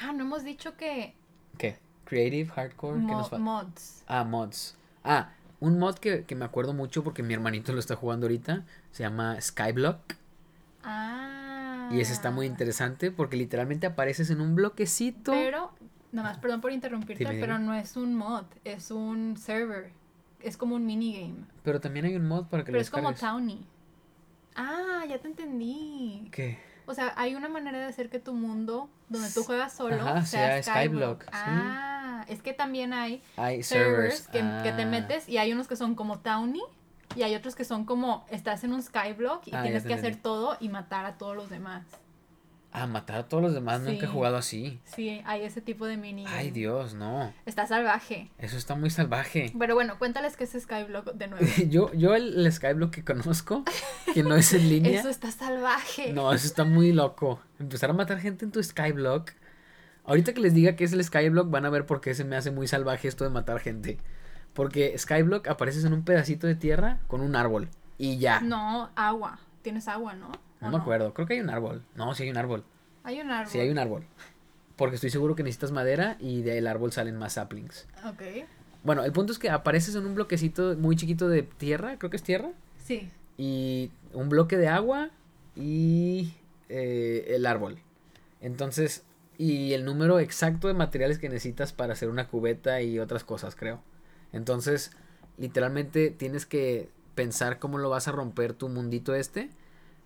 Speaker 1: ah, no hemos dicho que
Speaker 2: ¿Qué? Creative, Hardcore, ¿qué
Speaker 1: mo-
Speaker 2: nos
Speaker 1: mods.
Speaker 2: Ah, mods. Ah, un mod que, que me acuerdo mucho porque mi hermanito lo está jugando ahorita. Se llama Skyblock.
Speaker 1: Ah.
Speaker 2: Y ese está muy interesante porque literalmente apareces en un bloquecito.
Speaker 1: Pero, nada más, perdón por interrumpirte, pero no es un mod, es un server. Es como un minigame.
Speaker 2: Pero también hay un mod para que
Speaker 1: Pero
Speaker 2: lo
Speaker 1: es como
Speaker 2: descargues.
Speaker 1: Ah, ya te entendí.
Speaker 2: ¿Qué?
Speaker 1: O sea, hay una manera de hacer que tu mundo, donde tú juegas solo,
Speaker 2: Ajá,
Speaker 1: sea,
Speaker 2: sea
Speaker 1: Skyblock.
Speaker 2: Sí.
Speaker 1: Ah, es que también hay
Speaker 2: Hay
Speaker 1: servers
Speaker 2: servers.
Speaker 1: que, que te
Speaker 2: ah,
Speaker 1: metes y hay unos que son como Towny y hay otros que son como estás en un Skyblock y
Speaker 2: Ah,
Speaker 1: tienes que hacer todo y matar a todos los demás.
Speaker 2: Ah, matar a todos los demás. Nunca he jugado así.
Speaker 1: Sí, hay ese tipo de minigame.
Speaker 2: Ay, Dios, no.
Speaker 1: Está salvaje.
Speaker 2: Eso está muy salvaje.
Speaker 1: Pero bueno, cuéntales qué es Skyblock de nuevo.
Speaker 2: yo, yo el, el Skyblock que conozco, que no es en línea.
Speaker 1: Eso está salvaje.
Speaker 2: No, eso está muy loco. Empezar a matar gente en tu Skyblock. Ahorita que les diga que es el Skyblock, van a ver por qué se me hace muy salvaje esto de matar gente. Porque Skyblock apareces en un pedacito de tierra con un árbol. Y ya. No,
Speaker 1: agua. Tienes agua, ¿no? ¿O
Speaker 2: me acuerdo. Creo que hay un árbol. No, sí hay un árbol.
Speaker 1: Hay un árbol.
Speaker 2: Sí hay un árbol. Porque estoy seguro que necesitas madera y del árbol salen más saplings.
Speaker 1: Ok.
Speaker 2: Bueno, el punto es que apareces en un bloquecito muy chiquito de tierra. Creo que es tierra.
Speaker 1: Sí.
Speaker 2: y un bloque de agua y eh, el árbol. Entonces, y el número exacto de materiales que necesitas para hacer una cubeta y otras cosas, creo. Entonces, literalmente tienes que pensar cómo lo vas a romper tu mundito este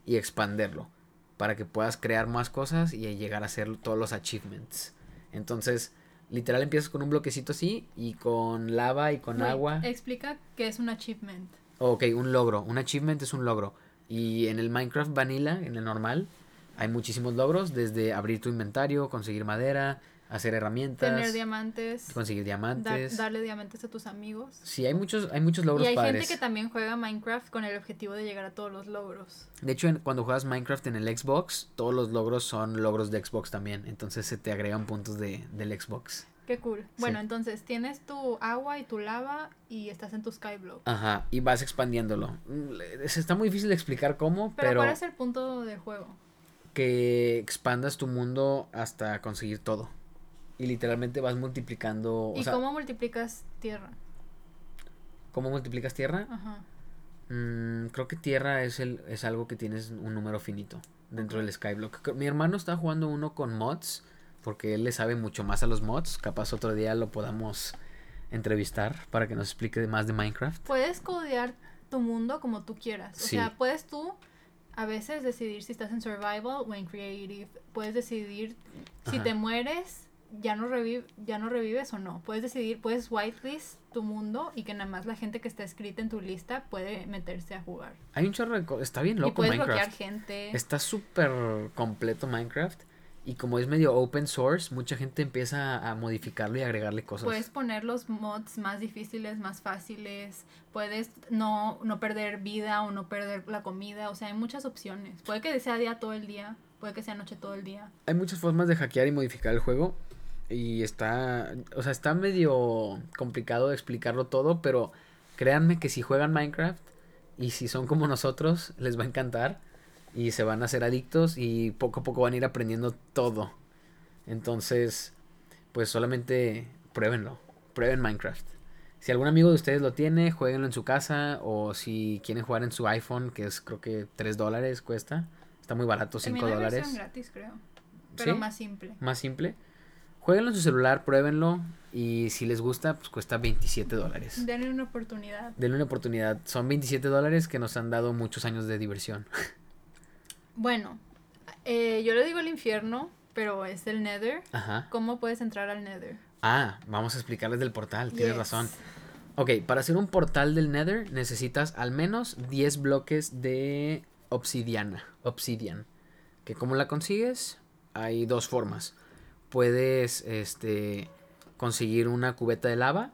Speaker 2: y expanderlo para que puedas crear más cosas y llegar a hacer todos los achievements. Entonces, literal empiezas con un bloquecito así y con lava y con
Speaker 1: Wait,
Speaker 2: agua.
Speaker 1: Explica qué es un achievement.
Speaker 2: Ok, un logro. Un achievement es un logro. Y en el Minecraft Vanilla, en el normal, hay muchísimos logros, desde abrir tu inventario, conseguir madera, hacer herramientas,
Speaker 1: Tener diamantes.
Speaker 2: conseguir diamantes.
Speaker 1: darle diamantes a tus amigos.
Speaker 2: Sí, hay muchos, hay muchos logros
Speaker 1: y hay
Speaker 2: padres.
Speaker 1: gente que también juega Minecraft con el objetivo de llegar a todos los logros.
Speaker 2: De hecho, en- cuando juegas Minecraft en el Xbox, todos los logros son logros de Xbox también. Entonces se te agregan puntos de, del Xbox.
Speaker 1: Qué cool. Bueno, entonces tienes tu agua y tu lava y estás en tu skyblock.
Speaker 2: Ajá, y vas expandiéndolo. Mm, es- Está muy difícil de explicar cómo,
Speaker 1: Pero,
Speaker 2: pero,
Speaker 1: ¿cuál es el punto del juego?
Speaker 2: que expandas tu mundo hasta conseguir todo. Y literalmente vas multiplicando. O
Speaker 1: ¿Y
Speaker 2: sea,
Speaker 1: cómo multiplicas tierra?
Speaker 2: ¿cómo multiplicas tierra?
Speaker 1: Ajá.
Speaker 2: Mm, creo que tierra es, el, es algo que tienes un número finito dentro del Skyblock. Mi hermano está jugando uno con mods, porque él le sabe mucho más a los mods. Capaz otro día lo podamos entrevistar para que nos explique más de Minecraft.
Speaker 1: Puedes codear tu mundo como tú quieras. O
Speaker 2: Sí.
Speaker 1: sea, puedes tú a veces decidir si estás en survival o en creative. Puedes decidir si
Speaker 2: Ajá.
Speaker 1: te mueres, ya no, reviv ya no revives o no. Puedes decidir, puedes whitelist tu mundo y que nada más la gente que está escrita en tu lista puede meterse a jugar.
Speaker 2: Hay un chorro de co- Está bien
Speaker 1: y
Speaker 2: loco
Speaker 1: bloquear
Speaker 2: Minecraft.
Speaker 1: gente.
Speaker 2: Está súper completo Minecraft. Y como es medio open source, mucha gente empieza a modificarlo y agregarle cosas.
Speaker 1: Puedes poner los mods más difíciles, más fáciles. Puedes no, no perder vida o no perder la comida. O sea, hay muchas opciones. Puede que sea día todo el día. Puede que sea noche todo el día.
Speaker 2: Hay muchas formas de hackear y modificar el juego. Y está, o sea, está medio complicado de explicarlo todo, pero créanme que si juegan Minecraft y si son como nosotros, les va a encantar y se van a hacer adictos y poco a poco van a ir aprendiendo todo. Entonces, pues solamente pruébenlo. Prueben Minecraft. Si algún amigo de ustedes lo tiene, jueguenlo en su casa. O si quieren jugar en su iPhone, que es creo que 3 dólares cuesta. Está muy barato, 5
Speaker 1: También hay
Speaker 2: dólares.
Speaker 1: gratis, creo. Pero
Speaker 2: ¿Sí?
Speaker 1: más simple.
Speaker 2: Más simple. Jueguenlo en su celular, pruébenlo. Y si les gusta, pues cuesta 27 dólares.
Speaker 1: Denle una oportunidad.
Speaker 2: Denle una oportunidad. Son 27 dólares que nos han dado muchos años de diversión.
Speaker 1: Bueno, eh, yo le digo el infierno, pero es el Nether.
Speaker 2: Ajá.
Speaker 1: ¿Cómo puedes entrar al Nether?
Speaker 2: Ah, vamos a explicarles del portal. Tienes razón. Ok, para hacer un portal del Nether necesitas al menos 10 bloques de obsidiana. Obsidian. Que como la consigues, hay dos formas. Puedes este, conseguir una cubeta de lava,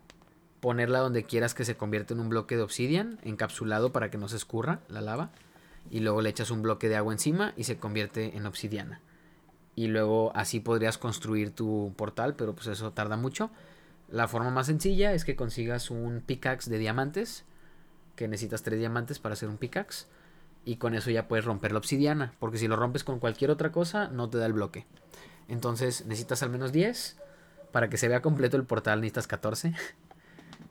Speaker 2: ponerla donde quieras que se convierta en un bloque de obsidian, encapsulado para que no se escurra la lava. Y luego le echas un bloque de agua encima y se convierte en obsidiana. Y luego así podrías construir tu portal, pero pues eso tarda mucho. La forma más sencilla es que consigas un pickaxe de diamantes, que necesitas tres diamantes para hacer un pickaxe. Y con eso ya puedes romper la obsidiana, porque si lo rompes con cualquier otra cosa, no te da el bloque. Entonces necesitas al menos 10. Para que se vea completo el portal necesitas 14.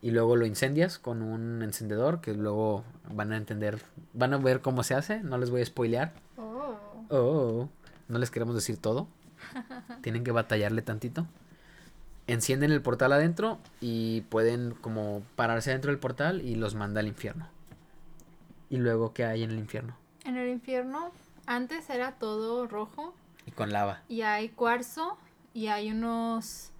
Speaker 2: Y luego lo incendias con un encendedor, que luego van a entender, van a ver cómo se hace, no les voy a spoilear.
Speaker 1: Oh.
Speaker 2: Oh, no les queremos decir todo. Tienen que batallarle tantito. Encienden el portal adentro y pueden como pararse dentro del portal y los manda al infierno. Y luego, ¿qué hay en el infierno?
Speaker 1: En el infierno, antes era todo rojo
Speaker 2: con lava.
Speaker 1: y hay cuarzo y hay unos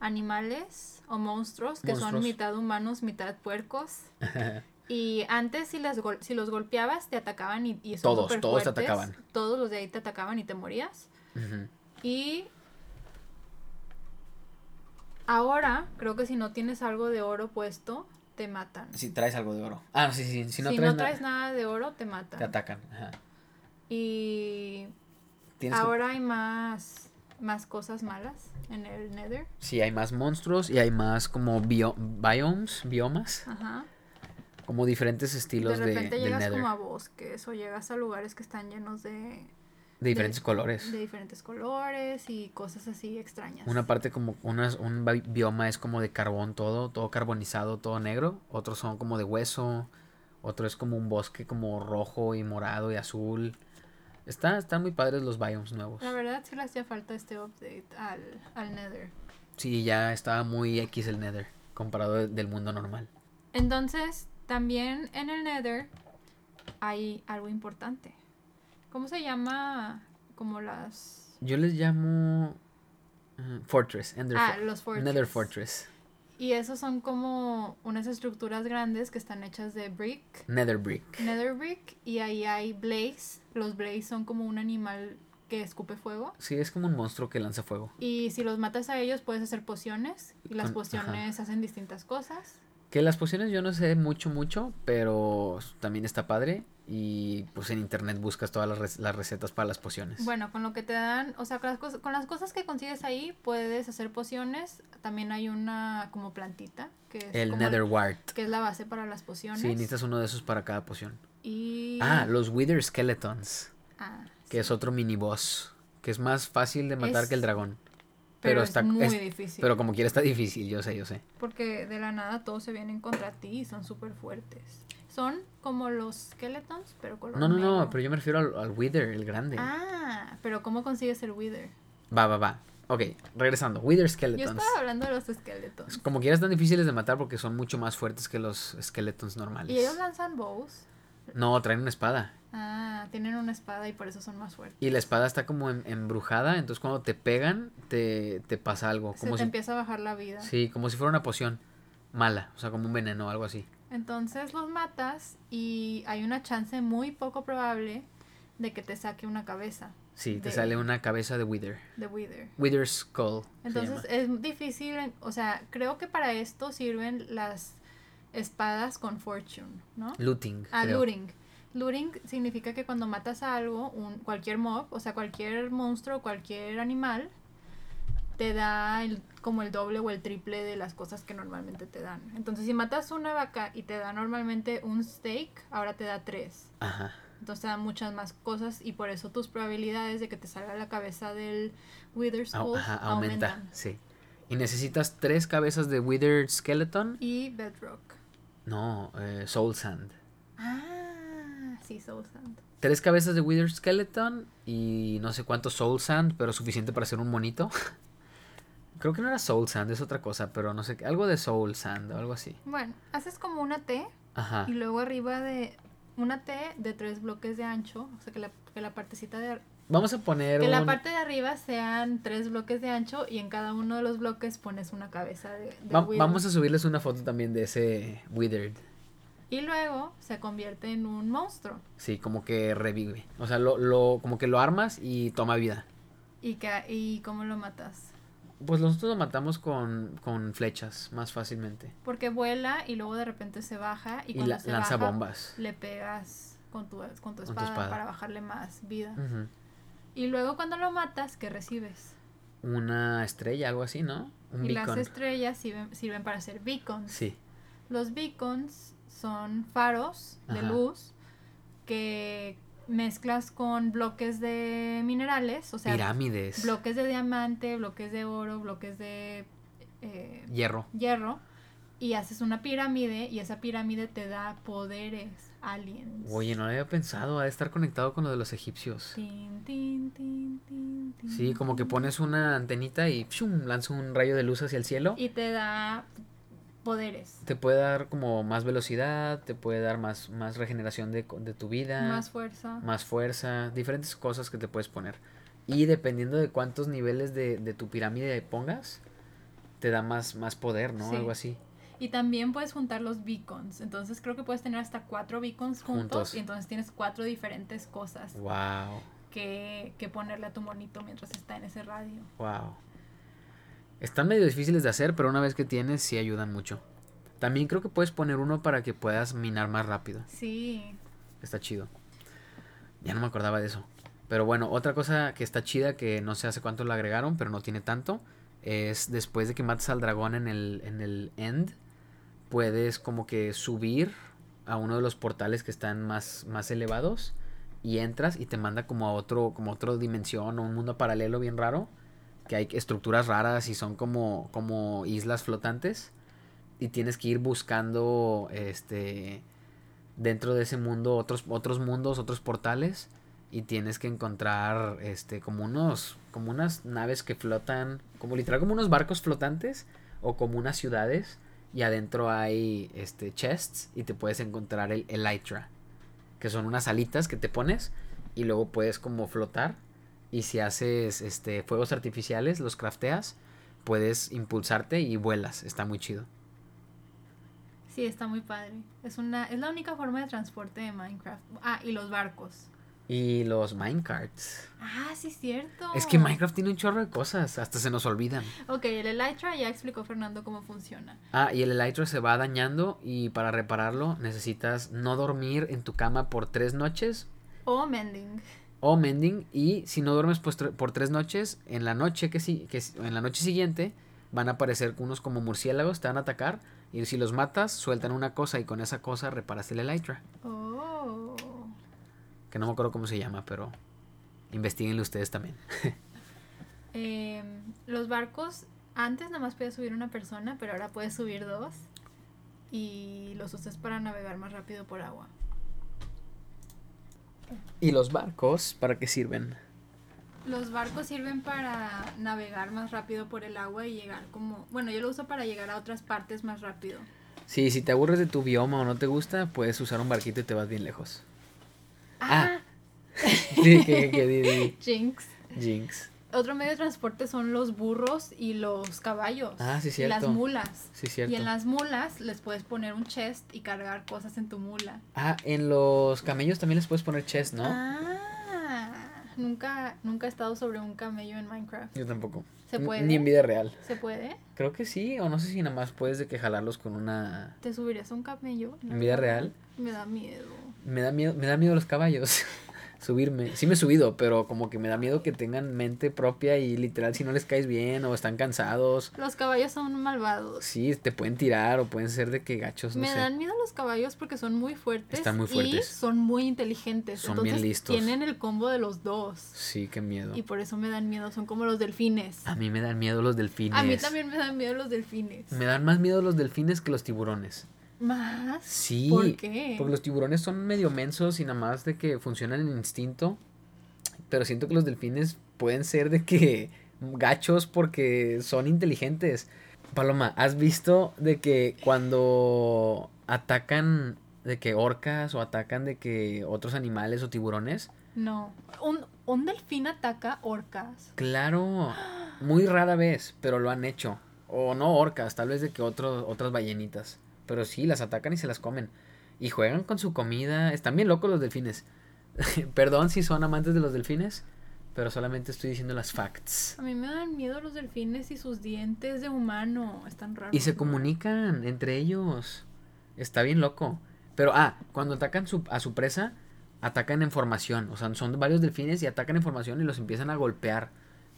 Speaker 1: animales o monstruos que son mitad humanos, mitad puercos. Y antes si, las gol- si los golpeabas te atacaban y, y son
Speaker 2: Todos, todos te atacaban.
Speaker 1: Todos los de ahí te atacaban y te morías. Y ahora creo que si no tienes algo de oro puesto, te matan.
Speaker 2: Si traes algo de oro. Ah, sí, sí. Si
Speaker 1: Si
Speaker 2: no
Speaker 1: no,
Speaker 2: traes,
Speaker 1: traes,
Speaker 2: nada,
Speaker 1: nada de oro, te matan.
Speaker 2: te atacan. Ajá.
Speaker 1: Y
Speaker 2: Que-
Speaker 1: ahora hay más, más cosas malas en el Nether.
Speaker 2: Sí, hay más monstruos y hay más como bio- biomes, biomas.
Speaker 1: Ajá.
Speaker 2: Como diferentes estilos
Speaker 1: de
Speaker 2: de,
Speaker 1: repente llegas
Speaker 2: Nether.
Speaker 1: como a bosques o llegas a lugares que están llenos de,
Speaker 2: De diferentes colores.
Speaker 1: de diferentes colores y cosas así extrañas.
Speaker 2: Una parte como unas, un bi- bioma es como de carbón todo, todo carbonizado, todo negro. Otros son como de hueso. Otro es como un bosque como rojo y morado y azul. Está, están muy padres los biomes nuevos.
Speaker 1: La verdad sí le hacía falta este update al, al Nether.
Speaker 2: Sí, ya estaba muy X el Nether comparado de- del mundo normal.
Speaker 1: Entonces, también en el Nether hay algo importante. ¿Cómo se llama? Como las...
Speaker 2: Yo les llamo uh, Fortress, Ender
Speaker 1: Ah,
Speaker 2: For-
Speaker 1: los fortress.
Speaker 2: Nether Fortress,
Speaker 1: Y esos son como unas estructuras grandes que están hechas de brick,
Speaker 2: Nether Brick.
Speaker 1: nether brick, y ahí hay blaze. Los blaze son como un animal que escupe fuego.
Speaker 2: Sí, es como un monstruo que lanza fuego.
Speaker 1: Y si los matas a ellos puedes hacer pociones. Y las
Speaker 2: Con-
Speaker 1: pociones hacen distintas cosas.
Speaker 2: Que las pociones yo no sé mucho, mucho, pero también está padre. Y pues en internet buscas todas las, las recetas para las pociones.
Speaker 1: Bueno, con lo que te dan, o sea, con las, cosas, con las cosas que consigues ahí puedes hacer pociones. También hay una como plantita que es,
Speaker 2: el Nether Wart.
Speaker 1: que es la base para las pociones.
Speaker 2: Sí, necesitas uno de esos para cada poción.
Speaker 1: Y...
Speaker 2: Ah, los Wither Skeletons,
Speaker 1: Ah,
Speaker 2: que es otro mini boss, que es más fácil de matar
Speaker 1: Es-
Speaker 2: que el dragón.
Speaker 1: pero,
Speaker 2: pero
Speaker 1: es
Speaker 2: está-
Speaker 1: muy
Speaker 2: es-
Speaker 1: difícil.
Speaker 2: Pero como quiera está difícil, yo sé, yo sé.
Speaker 1: Porque de la nada todos se vienen contra ti y son súper fuertes. Son como los skeletons, pero color
Speaker 2: No, no, no, pero yo me refiero al, al Wither, el grande.
Speaker 1: Ah, pero ¿cómo consigues el wither?
Speaker 2: Va, va, va. Ok, regresando. Wither
Speaker 1: Yo
Speaker 2: Skeletons.
Speaker 1: estaba hablando de los skeletons.
Speaker 2: Como quiera están difíciles de matar porque son mucho más fuertes que los Skeletons normales.
Speaker 1: Y ellos lanzan bows.
Speaker 2: No, traen una espada.
Speaker 1: Ah, tienen una espada y por eso son más fuertes.
Speaker 2: Y la espada está como em- embrujada, entonces cuando te pegan, te, te pasa algo.
Speaker 1: Se
Speaker 2: Como
Speaker 1: te
Speaker 2: si,
Speaker 1: empieza a bajar la vida.
Speaker 2: sí, como si fuera una poción mala, o sea, como un veneno o algo así.
Speaker 1: Entonces los matas y hay una chance muy poco probable de que te saque una cabeza
Speaker 2: Sí, te
Speaker 1: De-
Speaker 2: sale una cabeza de Wither.
Speaker 1: de Wither.
Speaker 2: Wither Skull.
Speaker 1: Entonces es difícil, o sea, creo que para esto sirven las espadas con fortune, ¿no?
Speaker 2: Looting.
Speaker 1: Ah,
Speaker 2: creo.
Speaker 1: looting. Looting significa que cuando matas a algo, un, cualquier mob, o sea, cualquier monstruo, cualquier animal, te da el, como el doble o el triple de las cosas que normalmente te dan. Entonces, si matas una vaca y te da normalmente un steak, ahora te da tres.
Speaker 2: Ajá.
Speaker 1: Entonces te da muchas más cosas y por eso tus probabilidades de que te salga la cabeza del Wither Skull
Speaker 2: ajá, aumenta.
Speaker 1: aumentan.
Speaker 2: Sí. Y necesitas tres cabezas de Withered Skeleton.
Speaker 1: Y Bedrock.
Speaker 2: No, eh, Soul Sand.
Speaker 1: Ah, sí, Soul Sand.
Speaker 2: Tres cabezas de Withered Skeleton y no sé cuánto Soul Sand, pero suficiente para hacer un monito. Creo que no era Soul Sand, es otra cosa, pero no sé, algo de Soul Sand o algo así.
Speaker 1: Bueno, haces como una T
Speaker 2: Ajá.
Speaker 1: y luego arriba de una T de tres bloques de ancho, o sea que la, que la partecita de
Speaker 2: Vamos a poner
Speaker 1: que la parte de arriba sean tres bloques de ancho y en cada uno de los bloques pones una cabeza de, de
Speaker 2: Va-
Speaker 1: Wither.
Speaker 2: vamos a subirles una foto también de ese Withered.
Speaker 1: y luego se convierte en un monstruo
Speaker 2: Sí, como que revive. O sea, lo, lo, como que lo armas y toma vida.
Speaker 1: y que y cómo lo matas
Speaker 2: Pues nosotros lo matamos con, con flechas más fácilmente.
Speaker 1: porque vuela y luego de repente se baja y
Speaker 2: Y,
Speaker 1: cuando
Speaker 2: la-
Speaker 1: se
Speaker 2: lanza
Speaker 1: baja,
Speaker 2: bombas.
Speaker 1: le pegas con tu, con tu
Speaker 2: tu
Speaker 1: espada, para bajarle más vida y luego cuando lo matas ¿qué recibes?
Speaker 2: Una estrella, algo así, ¿no? Un
Speaker 1: y las estrellas sirven, sirven para hacer beacons
Speaker 2: Sí.
Speaker 1: Los beacons son faros de luz que mezclas con bloques de minerales, o sea,
Speaker 2: Pirámides.
Speaker 1: bloques de diamante, bloques de oro, bloques de eh,
Speaker 2: Hierro.
Speaker 1: hierro y haces una pirámide y esa pirámide te da poderes aliens.
Speaker 2: Oye, no lo había pensado. Ha de estar conectado con lo de los egipcios.
Speaker 1: Tin, tin, tin, tin, tin,
Speaker 2: Sí, como que pones una antenita y ¡pshum! lanza un rayo de luz hacia el cielo.
Speaker 1: y te da poderes,
Speaker 2: Te puede dar como más velocidad, te puede dar más, más regeneración de, de tu vida,
Speaker 1: más fuerza.
Speaker 2: más fuerza, diferentes cosas que te puedes poner. Y dependiendo de cuántos niveles de, de tu pirámide pongas, te da más, más poder, ¿no?
Speaker 1: Sí.
Speaker 2: Algo así.
Speaker 1: Y también puedes juntar los beacons. Entonces creo que puedes tener hasta cuatro beacons juntos.
Speaker 2: Juntos.
Speaker 1: Y entonces tienes cuatro diferentes cosas
Speaker 2: Wow,
Speaker 1: que, que ponerle a tu monito mientras está en ese radio.
Speaker 2: wow. Están medio difíciles de hacer, pero una vez que tienes, sí ayudan mucho. También creo que puedes poner uno para que puedas minar más rápido.
Speaker 1: Sí.
Speaker 2: Está chido. Ya no me acordaba de eso. Pero bueno, otra cosa que está chida, que no sé hace cuánto la agregaron, pero no tiene tanto, es después de que mates al dragón en el, en el end, puedes como que subir a uno de los portales que están más, más elevados y entras y te manda como a otro, como a otra dimensión o un mundo paralelo bien raro, que hay estructuras raras y son como, como islas flotantes y tienes que ir buscando este dentro de ese mundo otros otros mundos, otros portales y tienes que encontrar este como unos como unas naves que flotan, como literal como unos barcos flotantes o como unas ciudades y adentro hay este chests y te puedes encontrar el elytra, que son unas alitas que te pones y luego puedes como flotar y si haces este fuegos artificiales, los crafteas, puedes impulsarte y vuelas, está muy chido.
Speaker 1: Sí, está muy padre. Es una es la única forma de transporte de Minecraft. Ah, y los barcos.
Speaker 2: Y los minecarts.
Speaker 1: Ah, sí, cierto.
Speaker 2: Es que Minecraft tiene un chorro de cosas, hasta se nos olvidan.
Speaker 1: Ok, el Elytra ya explicó Fernando cómo funciona.
Speaker 2: Ah, y el Elytra se va dañando y para repararlo necesitas no dormir en tu cama por tres noches
Speaker 1: O mending.
Speaker 2: O mending y si no duermes pues, por tres noches, en la noche que sí, que en la noche siguiente van a aparecer unos como murciélagos, te van a atacar y si los matas sueltan una cosa y con esa cosa reparas el Elytra,
Speaker 1: Oh.
Speaker 2: que no me acuerdo cómo se llama, pero investiguenlo ustedes también.
Speaker 1: Em, los barcos, antes nada más podía subir una persona, pero ahora puedes subir dos. Y los usas para navegar más rápido por agua.
Speaker 2: ¿Y los barcos para qué sirven?
Speaker 1: Los barcos sirven para navegar más rápido por el agua y llegar como... Bueno, yo lo uso para llegar a otras partes más rápido.
Speaker 2: Sí, si te aburres de tu bioma o no te gusta, puedes usar un barquito y te vas bien lejos. Ah. Sí, que,
Speaker 1: Jinx.
Speaker 2: Jinx.
Speaker 1: Otro medio de transporte son los burros y los caballos.
Speaker 2: Ah, sí,
Speaker 1: Y las
Speaker 2: cierto.
Speaker 1: mulas.
Speaker 2: Sí, cierto.
Speaker 1: Y en las mulas les puedes poner un chest y cargar cosas en tu mula.
Speaker 2: Ah, en los camellos también les puedes poner chest, ¿no?
Speaker 1: Ah, nunca, nunca he estado sobre un camello en Minecraft.
Speaker 2: Yo tampoco.
Speaker 1: ¿Se puede?
Speaker 2: Ni en vida real.
Speaker 1: ¿Se puede?
Speaker 2: Creo que sí, o no sé si nada más puedes de que jalarlos con una...
Speaker 1: ¿Te subirías a un camello?
Speaker 2: ¿En vida real?
Speaker 1: Me da miedo.
Speaker 2: Me da miedo, me da miedo los caballos. subirme. Sí me he subido, pero como que me da miedo que tengan mente propia y literal si no les caes bien o están cansados.
Speaker 1: Los caballos son malvados.
Speaker 2: Sí, te pueden tirar o pueden ser de que gachos, no
Speaker 1: me
Speaker 2: sé.
Speaker 1: dan miedo los caballos porque son muy fuertes.
Speaker 2: Están muy fuertes.
Speaker 1: Y son muy inteligentes.
Speaker 2: Son bien
Speaker 1: Entonces,
Speaker 2: listos.
Speaker 1: Tienen el combo de los dos.
Speaker 2: Sí, qué miedo.
Speaker 1: Y por eso me dan miedo. Son como los delfines.
Speaker 2: A mí me dan miedo los delfines.
Speaker 1: A mí también me dan miedo los delfines.
Speaker 2: Me dan más miedo los delfines que los tiburones.
Speaker 1: ¿Más?
Speaker 2: Sí.
Speaker 1: ¿Por qué?
Speaker 2: Porque los tiburones son medio mensos y nada más de que funcionan en instinto. Pero siento que los delfines pueden ser de que gachos porque son inteligentes. Paloma, ¿has visto de que cuando atacan de que orcas o atacan de que otros animales o tiburones?
Speaker 1: No. Un, un delfín ataca orcas.
Speaker 2: Claro, muy rara vez, pero lo han hecho. O no orcas, tal vez de que otros otras ballenitas. Pero sí, las atacan y se las comen. Y juegan con su comida. Están bien locos los delfines. Perdón si son amantes de los delfines, pero solamente estoy diciendo las facts.
Speaker 1: A mí me dan miedo los delfines y sus dientes de humano. Están raros.
Speaker 2: Y se comunican entre ellos. Está bien loco. Pero, ah, cuando atacan su- a su presa, atacan en formación. O sea, son varios delfines y atacan en formación y los empiezan a golpear.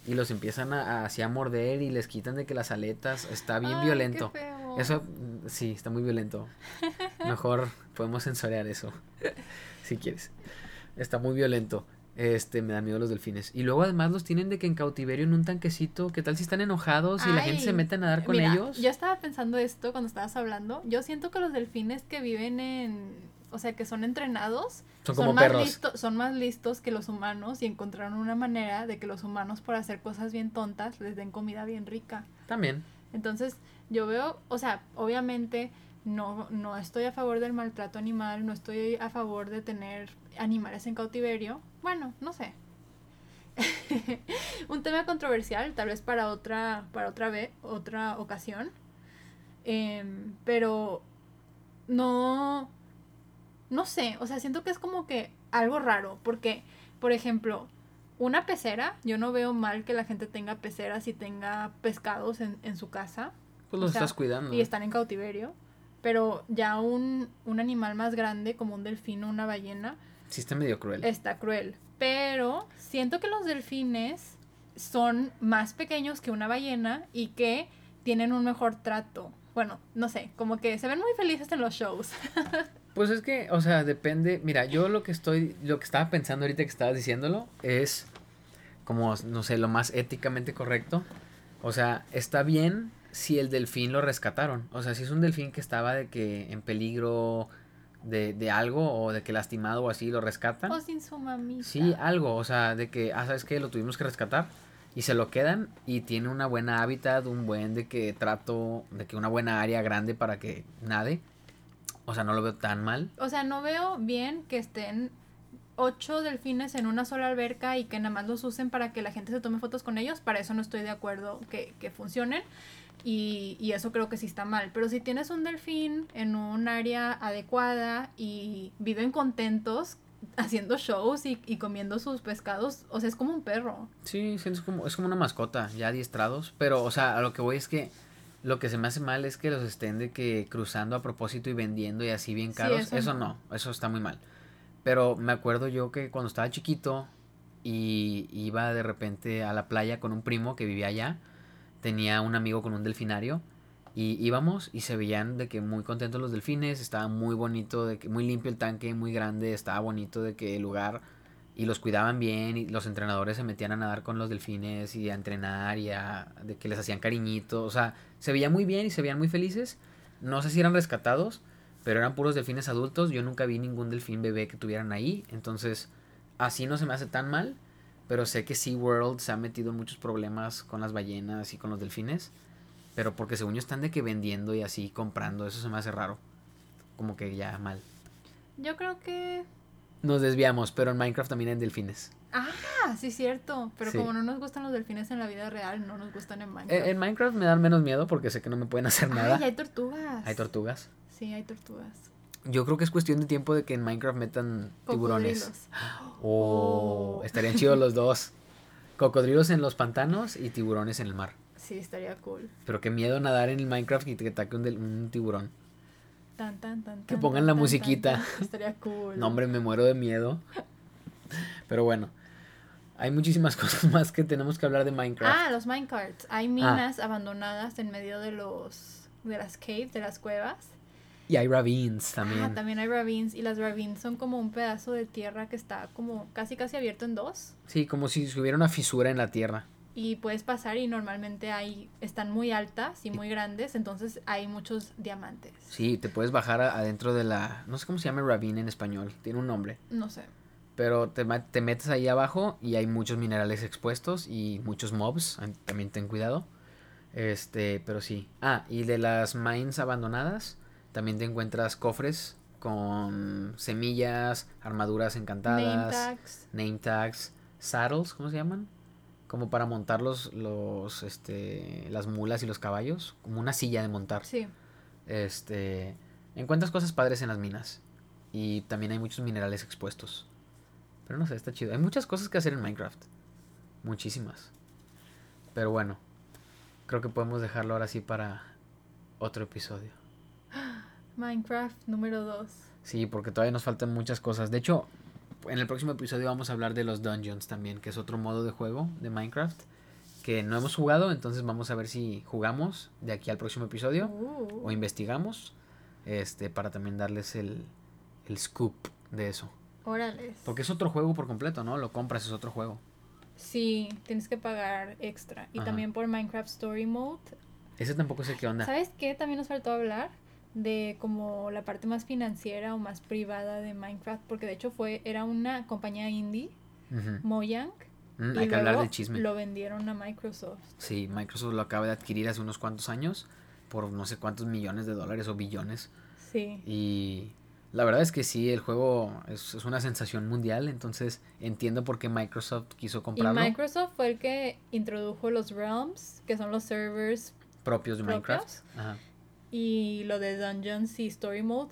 Speaker 2: Y los empiezan a, a- así a morder y les quitan de que las aletas. Está bien
Speaker 1: Ay, qué
Speaker 2: violento.
Speaker 1: feo.
Speaker 2: Eso, sí, está muy violento. Mejor podemos censurear eso. si quieres. Está muy violento. Este, me da miedo los delfines. Y luego además los tienen de que en cautiverio en un tanquecito. ¿Qué tal si están enojados y la gente se mete a nadar con
Speaker 1: Mira,
Speaker 2: ellos?
Speaker 1: Yo estaba pensando esto cuando estabas hablando. Yo siento que los delfines que viven en. O sea, que son entrenados.
Speaker 2: Son como
Speaker 1: más
Speaker 2: perros.
Speaker 1: listo- son más listos que los humanos y encontraron una manera de que los humanos, por hacer cosas bien tontas, les den comida bien rica.
Speaker 2: También.
Speaker 1: Entonces, yo veo, o sea, obviamente no, no estoy a favor del maltrato animal, no estoy a favor de tener animales en cautiverio. Bueno, no sé. Un tema controversial, tal vez para otra, para otra vez, otra ocasión. Em, pero no, no sé, o sea, siento que es como que algo raro, porque, por ejemplo, una pecera, yo no veo mal que la gente tenga peceras y tenga pescados en, en su casa
Speaker 2: Pues
Speaker 1: O
Speaker 2: los
Speaker 1: sea,
Speaker 2: estás cuidando.
Speaker 1: y están en cautiverio, pero ya un, un animal más grande como un delfín o una ballena
Speaker 2: Sí, está medio cruel.
Speaker 1: está cruel. Pero siento que los delfines son más pequeños que una ballena y que tienen un mejor trato. Bueno, no sé, como que se ven muy felices en los shows.
Speaker 2: Pues es que, o sea, depende. Mira, yo lo que estoy, lo que estaba pensando ahorita que estabas diciéndolo es como, no sé, lo más éticamente correcto. O sea, está bien si el delfín lo rescataron. O sea, si es un delfín que estaba de que en peligro de, de algo o de que lastimado o así lo rescatan.
Speaker 1: O sin su mamita.
Speaker 2: Sí, algo, o sea, de que, ah, ¿sabes qué? Lo tuvimos que rescatar y se lo quedan y tiene una buena hábitat, un buen de que trato, de que una buena área grande para que nade. O sea, no lo veo tan mal.
Speaker 1: O sea, no veo bien que estén ocho delfines en una sola alberca y que nada más los usen para que la gente se tome fotos con ellos. Para eso no estoy de acuerdo que, que funcionen. Y, y eso creo que sí está mal. Pero si tienes un delfín en un área adecuada y viven contentos haciendo shows y, y comiendo sus pescados, o sea, es como un perro.
Speaker 2: Sí, es como, es como una mascota, ya adiestrados. Pero, o sea, a lo que voy es que lo que se me hace mal es que los estén de que cruzando a propósito y vendiendo y así bien
Speaker 1: Sí,
Speaker 2: caros.
Speaker 1: eso
Speaker 2: eso
Speaker 1: no.
Speaker 2: no, eso está muy mal. Pero me acuerdo yo que cuando estaba chiquito y iba de repente a la playa con un primo que vivía allá, tenía un amigo con un delfinario y íbamos y se veían de que muy contentos los delfines, estaba muy bonito, de que muy limpio el tanque, muy grande, estaba bonito de que el lugar y los cuidaban bien y los entrenadores se metían a nadar con los delfines y a entrenar y a de que les hacían cariñito, o sea, se veía muy bien y se veían muy felices. No sé si eran rescatados, pero eran puros delfines adultos. Yo nunca vi ningún delfín bebé que tuvieran ahí, entonces así no se me hace tan mal, pero sé que SeaWorld se ha metido en muchos problemas con las ballenas y con los delfines, pero porque según yo están de que vendiendo y así comprando, eso se me hace raro. Como que ya mal.
Speaker 1: Yo creo que...
Speaker 2: Nos desviamos, pero en Minecraft también hay delfines.
Speaker 1: Ah, sí, cierto. Pero
Speaker 2: Sí.
Speaker 1: como no nos gustan los delfines en la vida real, no nos gustan en Minecraft.
Speaker 2: Eh, En Minecraft me dan menos miedo porque sé que no me pueden hacer nada.
Speaker 1: Ay, hay tortugas.
Speaker 2: Hay tortugas.
Speaker 1: Sí, hay tortugas.
Speaker 2: Yo creo que es cuestión de tiempo de que en Minecraft metan tiburones.
Speaker 1: Cocodrilos.
Speaker 2: Oh,
Speaker 1: Oh.
Speaker 2: estarían chidos los dos. Cocodrilos en los pantanos y tiburones en el mar.
Speaker 1: Sí, estaría cool.
Speaker 2: Pero qué miedo nadar en el Minecraft y que te ataque un, del- un tiburón.
Speaker 1: Tan, tan, tan,
Speaker 2: Que pongan la musiquita.
Speaker 1: Estaría cool.
Speaker 2: No, hombre, me muero de miedo. Pero bueno, hay muchísimas cosas más que tenemos que hablar de Minecraft.
Speaker 1: Ah, los minecarts. Hay minas abandonadas en medio de los de las caves, de las cuevas.
Speaker 2: Y hay ravines también.
Speaker 1: Ah, también hay ravines. Y las ravines son como un pedazo de tierra que está como casi casi abierto en dos.
Speaker 2: Sí, como si hubiera una fisura en la tierra.
Speaker 1: Y puedes pasar y normalmente hay, están muy altas y muy grandes, entonces hay muchos diamantes.
Speaker 2: Sí, te puedes bajar adentro de la... No sé cómo se llama ravine en español, tiene un nombre.
Speaker 1: No sé.
Speaker 2: Pero te, te metes ahí abajo y hay muchos minerales expuestos y muchos mobs, también ten cuidado. Este, pero sí. Ah, y de las mines abandonadas, también te encuentras cofres con semillas, armaduras encantadas,
Speaker 1: Name tags.
Speaker 2: name tags, saddles, ¿cómo se llaman? Como para montar los, los, este, las mulas y los caballos, como una silla de montar.
Speaker 1: Sí.
Speaker 2: Este, encuentras cosas padres en las minas y también hay muchos minerales expuestos. Pero no sé, está chido. Hay muchas cosas que hacer en Minecraft. Muchísimas. Pero bueno, creo que podemos dejarlo ahora sí para otro episodio.
Speaker 1: Minecraft número 2.
Speaker 2: Sí, porque todavía nos faltan muchas cosas. De hecho, en el próximo episodio vamos a hablar de los dungeons también, que es otro modo de juego de Minecraft que no hemos jugado, entonces vamos a ver si jugamos de aquí al próximo episodio
Speaker 1: Uh.
Speaker 2: o investigamos este para también darles el, el scoop de eso.
Speaker 1: Órales.
Speaker 2: Porque es otro juego por completo, ¿no? Lo compras, es otro juego.
Speaker 1: Sí, tienes que pagar extra. Y
Speaker 2: Ajá.
Speaker 1: también por Minecraft Story Mode.
Speaker 2: Ese tampoco sé qué onda.
Speaker 1: ¿Sabes qué? También nos faltó hablar de como la parte más financiera o más privada de Minecraft. Porque de hecho fue, era una compañía indie,
Speaker 2: Ujú.
Speaker 1: Mojang.
Speaker 2: Mm,
Speaker 1: y
Speaker 2: hay que hablar
Speaker 1: luego
Speaker 2: del chisme.
Speaker 1: Lo vendieron a Microsoft.
Speaker 2: Sí, Microsoft lo acaba de adquirir hace unos cuantos años por no sé cuántos millones de dólares o billones.
Speaker 1: Sí.
Speaker 2: Y la verdad es que sí, el juego es, es una sensación mundial, entonces entiendo por qué Microsoft quiso
Speaker 1: Y
Speaker 2: comprarlo
Speaker 1: Microsoft fue el que introdujo los Realms, que son los servers,
Speaker 2: propios de Minecraft. Ajá.
Speaker 1: Y lo de Dungeons y Story Mode.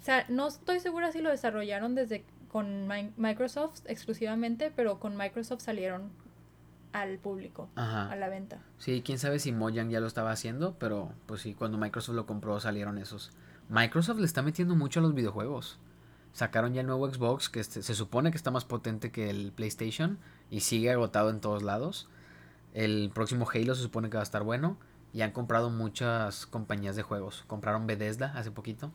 Speaker 1: O sea, no estoy segura si lo desarrollaron desde con Mi- Microsoft exclusivamente, pero con Microsoft salieron al público,
Speaker 2: Ajá.
Speaker 1: a la venta.
Speaker 2: Sí, quién sabe si Mojang ya lo estaba haciendo, pero pues sí, cuando Microsoft lo compró salieron esos. Microsoft le está metiendo mucho a los videojuegos. Sacaron ya el nuevo Xbox que este- se supone que está más potente que el PlayStation y sigue agotado en todos lados. El próximo Halo se supone que va a estar bueno y han comprado muchas compañías de juegos. Compraron Bethesda hace poquito.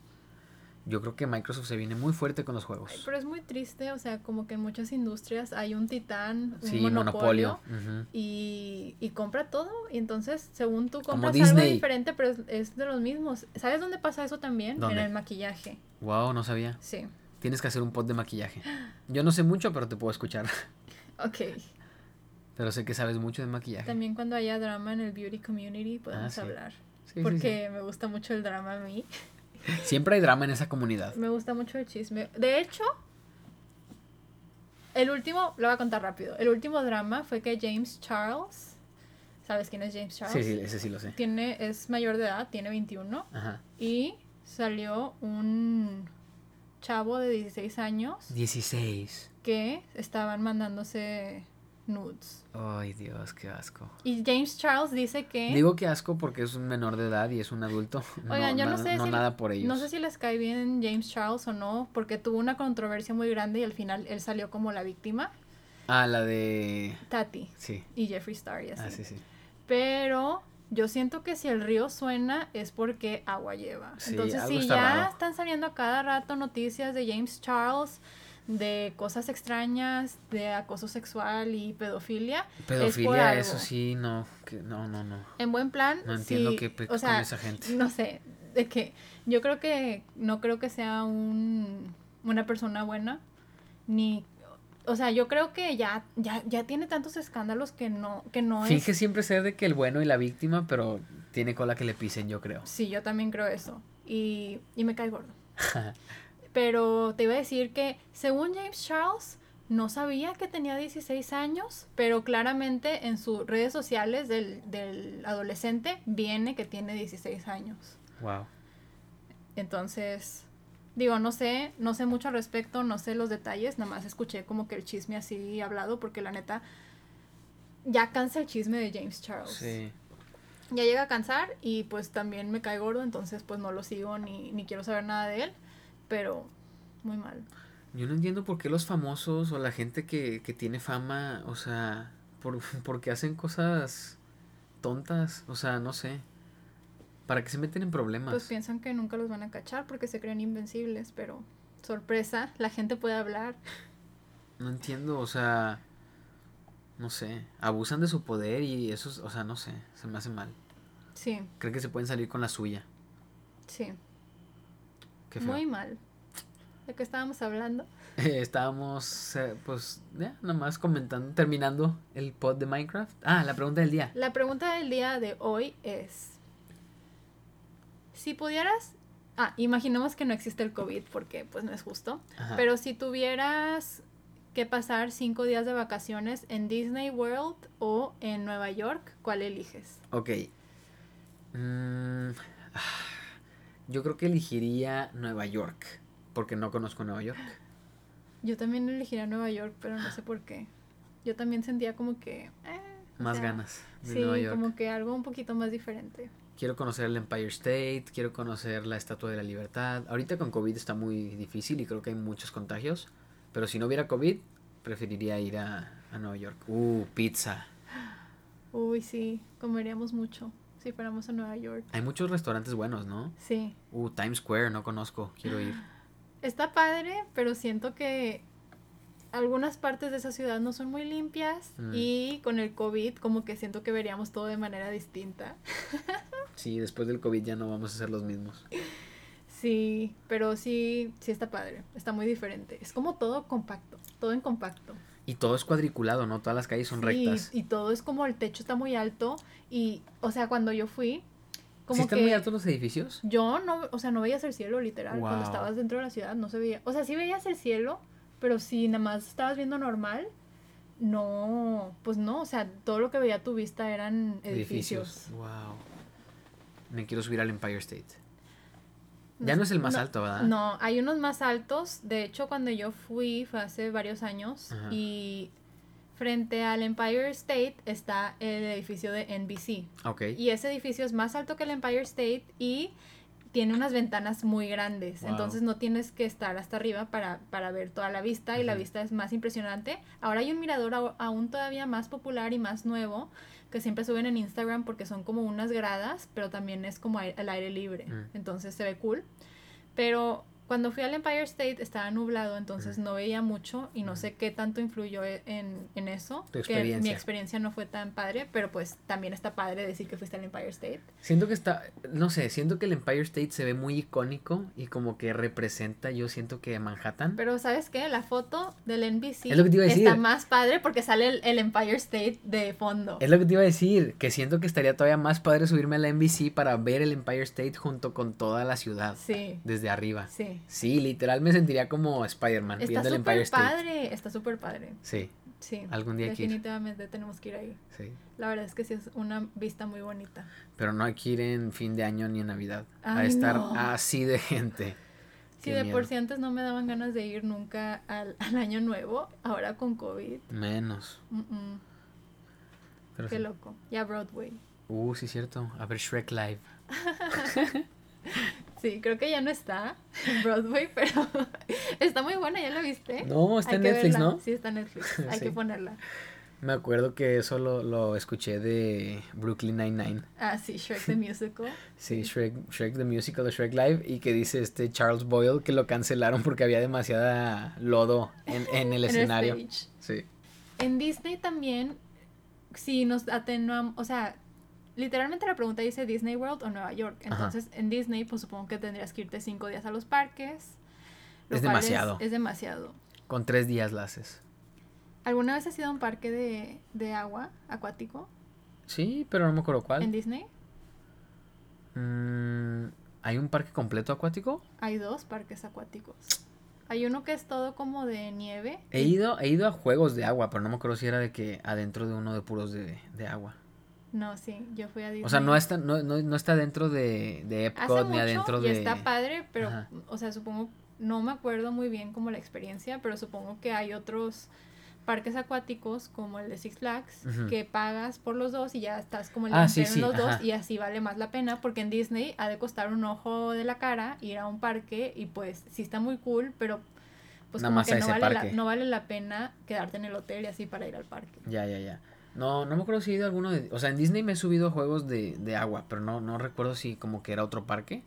Speaker 2: Yo creo que Microsoft se viene muy fuerte con los juegos.
Speaker 1: Ay, pero es muy triste, o sea, como que en muchas industrias hay un titán, un
Speaker 2: sí,
Speaker 1: monopolio,
Speaker 2: monopolio. ujú.
Speaker 1: y, y compra todo. Y entonces, según tú compras algo diferente, pero es, es de los mismos. ¿Sabes dónde pasa eso también?
Speaker 2: ¿Dónde?
Speaker 1: En el maquillaje.
Speaker 2: Wow, no sabía.
Speaker 1: Sí.
Speaker 2: Tienes que hacer un pod de maquillaje. Yo no sé mucho, pero te puedo escuchar.
Speaker 1: Ok.
Speaker 2: Pero sé que sabes mucho de maquillaje.
Speaker 1: También cuando haya drama en el beauty community podemos
Speaker 2: Ah, sí.
Speaker 1: hablar.
Speaker 2: Sí, sí,
Speaker 1: porque me gusta mucho el drama a mí.
Speaker 2: sí. Siempre hay drama en esa comunidad.
Speaker 1: Me gusta mucho el chisme. De hecho, el último, lo voy a contar rápido. El último drama fue que James Charles, ¿sabes quién es James
Speaker 2: Sí,
Speaker 1: Charles?
Speaker 2: sí, ese sí lo sé.
Speaker 1: Tiene, es mayor de edad, tiene 21.
Speaker 2: Ajá.
Speaker 1: Y salió un chavo de 16 años
Speaker 2: 16.
Speaker 1: que estaban mandándose nudes.
Speaker 2: Ay, Dios, qué asco.
Speaker 1: Y James Charles dice que...
Speaker 2: Digo que asco porque es un menor de edad y es un adulto.
Speaker 1: Oigan, yo no
Speaker 2: nada-
Speaker 1: sé si-
Speaker 2: nada por ellos.
Speaker 1: No sé si les cae bien James Charles o no, porque tuvo una controversia muy grande y al final él salió como la víctima,
Speaker 2: Ah, la de...
Speaker 1: Tati
Speaker 2: Sí.
Speaker 1: y Jeffree Star y así.
Speaker 2: Ah, sí, sí.
Speaker 1: Pero yo siento que si el río suena es porque agua lleva.
Speaker 2: Sí,
Speaker 1: Entonces, si ya
Speaker 2: raro.
Speaker 1: están saliendo a cada rato noticias de James Charles, de cosas extrañas, de acoso sexual y pedofilia, es
Speaker 2: Pedofilia,
Speaker 1: algo.
Speaker 2: eso sí, no. Que, no, no, no.
Speaker 1: En buen plan,
Speaker 2: No entiendo
Speaker 1: sí,
Speaker 2: qué
Speaker 1: o
Speaker 2: con
Speaker 1: sea,
Speaker 2: esa gente.
Speaker 1: no sé, de que yo creo que no creo que sea un una persona buena ni o sea, yo creo que ya ya ya tiene tantos escándalos que no que no
Speaker 2: Finge
Speaker 1: es
Speaker 2: siempre ser de que el bueno y la víctima, pero tiene cola que le pisen, yo creo.
Speaker 1: Sí, yo también creo eso. Y y me cae gordo. Pero te iba a decir que según James Charles no sabía que tenía 16 años, pero claramente en sus redes sociales del, del adolescente viene que tiene 16 años.
Speaker 2: wow.
Speaker 1: Entonces, digo, no sé, no sé mucho al respecto, no sé los detalles, nada más escuché como que el chisme así hablado, porque la neta, ya cansa el chisme de James Charles.
Speaker 2: Sí.
Speaker 1: Ya llega a cansar y pues también me cae gordo, entonces pues no lo sigo ni, ni quiero saber nada de él, pero muy mal.
Speaker 2: Yo no entiendo por qué los famosos o la gente que, que tiene fama, o sea, por, porque hacen cosas tontas, o sea, no sé. ¿Para qué se meten en problemas?
Speaker 1: Pues piensan que nunca los van a cachar porque se creen invencibles, pero sorpresa, la gente puede hablar.
Speaker 2: No entiendo, o sea, no sé, abusan de su poder y eso, es- o sea, no sé, se me hace mal.
Speaker 1: Sí,
Speaker 2: Creen que se pueden salir con la suya.
Speaker 1: sí,
Speaker 2: Qué feo.
Speaker 1: muy mal. ¿De qué estábamos hablando?
Speaker 2: estábamos, eh, pues, ya, nada más comentando, terminando el pod de Minecraft. Ah, la pregunta del día.
Speaker 1: La pregunta del día de hoy es, si pudieras, ah, imaginemos que no existe el COVID porque pues no es justo,
Speaker 2: Ajá.
Speaker 1: pero si tuvieras que pasar cinco días de vacaciones en Disney World o en Nueva York, ¿cuál eliges?
Speaker 2: Ok. Mm, ah, yo creo que elegiría Nueva York, porque no conozco Nueva York.
Speaker 1: Yo también elegiría Nueva York, pero no sé por qué. Yo también sentía como que... eh,
Speaker 2: Más
Speaker 1: sea,
Speaker 2: ganas de
Speaker 1: Sí,
Speaker 2: Nueva York.
Speaker 1: como que algo un poquito más diferente.
Speaker 2: Quiero conocer el Empire State, quiero conocer la Estatua de la Libertad. Ahorita con COVID está muy difícil y creo que hay muchos contagios. Pero si no hubiera COVID, preferiría ir a, a Nueva York. Uh, pizza.
Speaker 1: Uy, sí, comeríamos mucho si fuéramos a Nueva York.
Speaker 2: Hay muchos restaurantes buenos, ¿no?
Speaker 1: Sí.
Speaker 2: Uh, Times Square, no conozco, quiero ir.
Speaker 1: Está padre, pero siento que algunas partes de esa ciudad no son muy limpias
Speaker 2: Mm.
Speaker 1: y con el COVID como que siento que veríamos todo de manera distinta.
Speaker 2: Sí, después del COVID ya no vamos a ser los mismos.
Speaker 1: Sí, pero sí, sí está padre, está muy diferente. Es como todo compacto, todo en compacto.
Speaker 2: Y todo es cuadriculado, ¿no? Todas las calles son
Speaker 1: Sí,
Speaker 2: rectas.
Speaker 1: Y todo es como el techo está muy alto y, o sea, cuando yo fui, como
Speaker 2: ¿Sí están
Speaker 1: que
Speaker 2: muy altos los edificios?
Speaker 1: yo no, o sea, no veías el cielo literal. Cuando estabas dentro de la ciudad no se veía. O sea, sí veías el cielo, pero si nada más estabas viendo normal, no, pues no, o sea, todo lo que veía tu vista eran edificios.
Speaker 2: Wow. Me quiero subir al Empire State. Ya no es el más alto, ¿verdad?
Speaker 1: No, hay unos más altos. De hecho, cuando yo fui fue hace varios años
Speaker 2: Ajá.
Speaker 1: y frente al Empire State está el edificio de NBC.
Speaker 2: Ok.
Speaker 1: Y ese edificio es más alto que el Empire State y tiene unas ventanas muy grandes.
Speaker 2: Wow.
Speaker 1: Entonces no tienes que estar hasta arriba para, para ver toda la vista y la vista es más impresionante. Ahora hay un mirador aún todavía más popular y más nuevo que siempre suben en Instagram porque son como unas gradas, pero también es como al aire libre.
Speaker 2: Mm.
Speaker 1: Entonces se ve cool. Pero cuando fui al Empire State estaba nublado, entonces no veía mucho y no sé qué tanto influyó e- en, en eso.
Speaker 2: Tu
Speaker 1: Que mi
Speaker 2: experiencia.
Speaker 1: experiencia no fue tan padre, pero pues también está padre decir que fuiste al Empire State.
Speaker 2: Siento que está, no sé, siento que el Empire State se ve muy icónico y como que representa, yo siento que Manhattan.
Speaker 1: Pero ¿sabes qué? La foto del NBC
Speaker 2: Es lo que te iba a decir.
Speaker 1: está más padre porque sale el, el Empire State de fondo.
Speaker 2: Es lo que te iba a decir, que siento que estaría todavía más padre subirme a la NBC para ver el Empire State junto con toda la ciudad
Speaker 1: Sí,
Speaker 2: desde arriba.
Speaker 1: sí.
Speaker 2: Sí, literal me sentiría como Spider-Man
Speaker 1: Está
Speaker 2: viendo el Empire
Speaker 1: súper
Speaker 2: State.
Speaker 1: padre, está súper padre.
Speaker 2: Sí,
Speaker 1: Sí.
Speaker 2: Algún día que.
Speaker 1: Definitivamente tenemos que ir ahí.
Speaker 2: sí.
Speaker 1: La verdad es que sí es una vista muy bonita.
Speaker 2: Pero no hay que ir en fin de año ni en Navidad. a estar
Speaker 1: no.
Speaker 2: así de gente.
Speaker 1: Si de
Speaker 2: miedo.
Speaker 1: por sí antes no me daban ganas de ir nunca al, al año nuevo, ahora con COVID.
Speaker 2: Menos.
Speaker 1: mm, mm,
Speaker 2: Pero
Speaker 1: qué
Speaker 2: sí.
Speaker 1: loco. Ya Broadway.
Speaker 2: Uh, sí, cierto. A ver Shrek Live.
Speaker 1: Sí, creo que ya no está en Broadway, pero está muy buena, ¿ya la viste?
Speaker 2: No, está
Speaker 1: Hay
Speaker 2: en Netflix,
Speaker 1: verla.
Speaker 2: ¿no?
Speaker 1: Sí, está en Netflix. Hay
Speaker 2: Sí.
Speaker 1: que ponerla.
Speaker 2: Me acuerdo que eso lo, lo escuché de Brooklyn Nine-Nine.
Speaker 1: Ah, sí, Shrek the Musical.
Speaker 2: Sí, Shrek, Shrek the Musical de Shrek Live. Y que dice este Charles Boyle que lo cancelaron porque había demasiada lodo en, en el
Speaker 1: en
Speaker 2: escenario.
Speaker 1: stage.
Speaker 2: Sí.
Speaker 1: En Disney también, si nos atenuamos, o sea, literalmente la pregunta dice Disney World o Nueva York.
Speaker 2: Ajá.
Speaker 1: Entonces, en Disney, pues supongo que tendrías que irte cinco días a los parques. lo
Speaker 2: Es demasiado.
Speaker 1: Es, demasiado.
Speaker 2: Con tres días la haces.
Speaker 1: ¿Alguna vez has ido a un parque de, de agua acuático
Speaker 2: Sí, pero no me acuerdo
Speaker 1: en
Speaker 2: cuál.
Speaker 1: Disney?
Speaker 2: Mm, ¿Hay un parque completo acuático?
Speaker 1: Hay dos parques acuáticos. Hay uno que es todo como de nieve.
Speaker 2: He ido, he ido a juegos de agua, pero no me acuerdo si era de que adentro de uno de puros de, de agua.
Speaker 1: No, sí, yo fui a Disney.
Speaker 2: O sea, no está, no, no, no está dentro de, de
Speaker 1: Hace
Speaker 2: Epcot
Speaker 1: mucho
Speaker 2: ni adentro
Speaker 1: y
Speaker 2: de.
Speaker 1: está padre, pero,
Speaker 2: Ajá.
Speaker 1: o sea, supongo, no me acuerdo muy bien como la experiencia, pero supongo que hay otros parques acuáticos como el de Six Flags que pagas por los dos y ya estás como el
Speaker 2: Ah, sí,
Speaker 1: entero
Speaker 2: sí,
Speaker 1: en los dos y así vale más la pena porque en Disney ha de costar un ojo de la cara ir a un parque y pues sí está muy cool, pero pues
Speaker 2: Nada
Speaker 1: como que no vale, la, no vale la pena quedarte en el hotel y así para ir al parque.
Speaker 2: Ya, ya, ya. No, no me acuerdo si he ido a alguno de... O sea, en Disney me he subido juegos de, de agua, pero no, no recuerdo si como que era otro parque.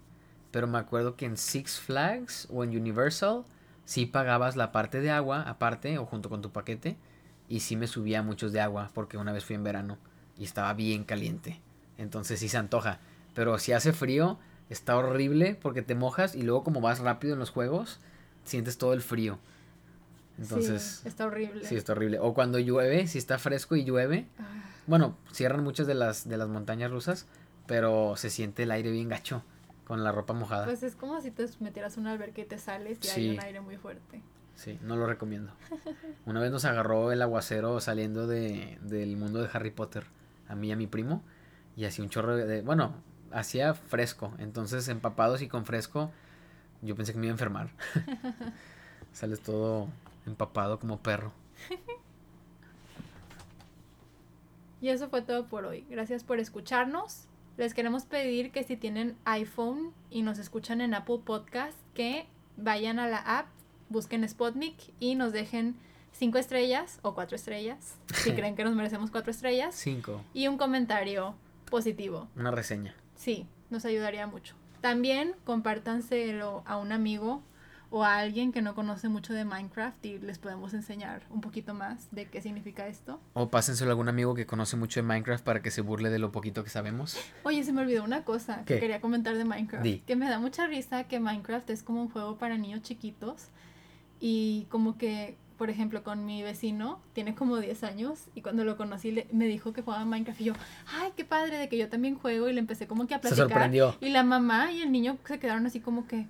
Speaker 2: Pero me acuerdo que en Six Flags o en Universal sí pagabas la parte de agua aparte o junto con tu paquete. Y sí me subía muchos de agua porque una vez fui en verano y estaba bien caliente. Entonces sí se antoja. Pero si hace frío, está horrible porque te mojas y luego como vas rápido en los juegos, sientes todo el frío. Entonces...
Speaker 1: sí, está horrible.
Speaker 2: Sí, está horrible. O cuando llueve, si está fresco y llueve.
Speaker 1: Ah,
Speaker 2: Bueno, cierran muchas de las, de las montañas rusas, pero se siente el aire bien gacho con la ropa mojada.
Speaker 1: pues es como si te metieras a una alberca y te sales y hay un aire muy fuerte.
Speaker 2: Sí, no lo recomiendo. Una vez nos agarró el aguacero saliendo de, del mundo de Harry Potter, a mí y a mi primo, y hacía un chorro de... Bueno, hacía fresco, entonces empapados y con fresco, yo pensé que me iba a enfermar. Sales todo empapado como perro.
Speaker 1: Y eso fue todo por hoy. Gracias por escucharnos. Les queremos pedir que si tienen iPhone y nos escuchan en Apple Podcast, que vayan a la app, busquen Spotnik y nos dejen cinco estrellas o cuatro estrellas, si creen que nos merecemos cuatro estrellas,
Speaker 2: Cinco.
Speaker 1: y un comentario positivo.
Speaker 2: Una reseña.
Speaker 1: Sí, nos ayudaría mucho. También compártanselo a un amigo o a alguien que no conoce mucho de Minecraft y les podemos enseñar un poquito más de qué significa esto.
Speaker 2: O pásenselo a algún amigo que conoce mucho de Minecraft para que se burle de lo poquito que sabemos.
Speaker 1: Oye, se me olvidó una cosa
Speaker 2: ¿Qué?
Speaker 1: que quería comentar de Minecraft.
Speaker 2: Di.
Speaker 1: Que me da mucha risa que Minecraft es como un juego para niños chiquitos. Y como que, por ejemplo, con mi vecino, tiene como 10 años. Y cuando lo conocí le- me dijo que jugaba Minecraft. Y yo, ay, qué padre de que yo también juego. Y le empecé como que a
Speaker 2: Se
Speaker 1: platicar.
Speaker 2: sorprendió.
Speaker 1: Y la mamá y el niño se quedaron así como que,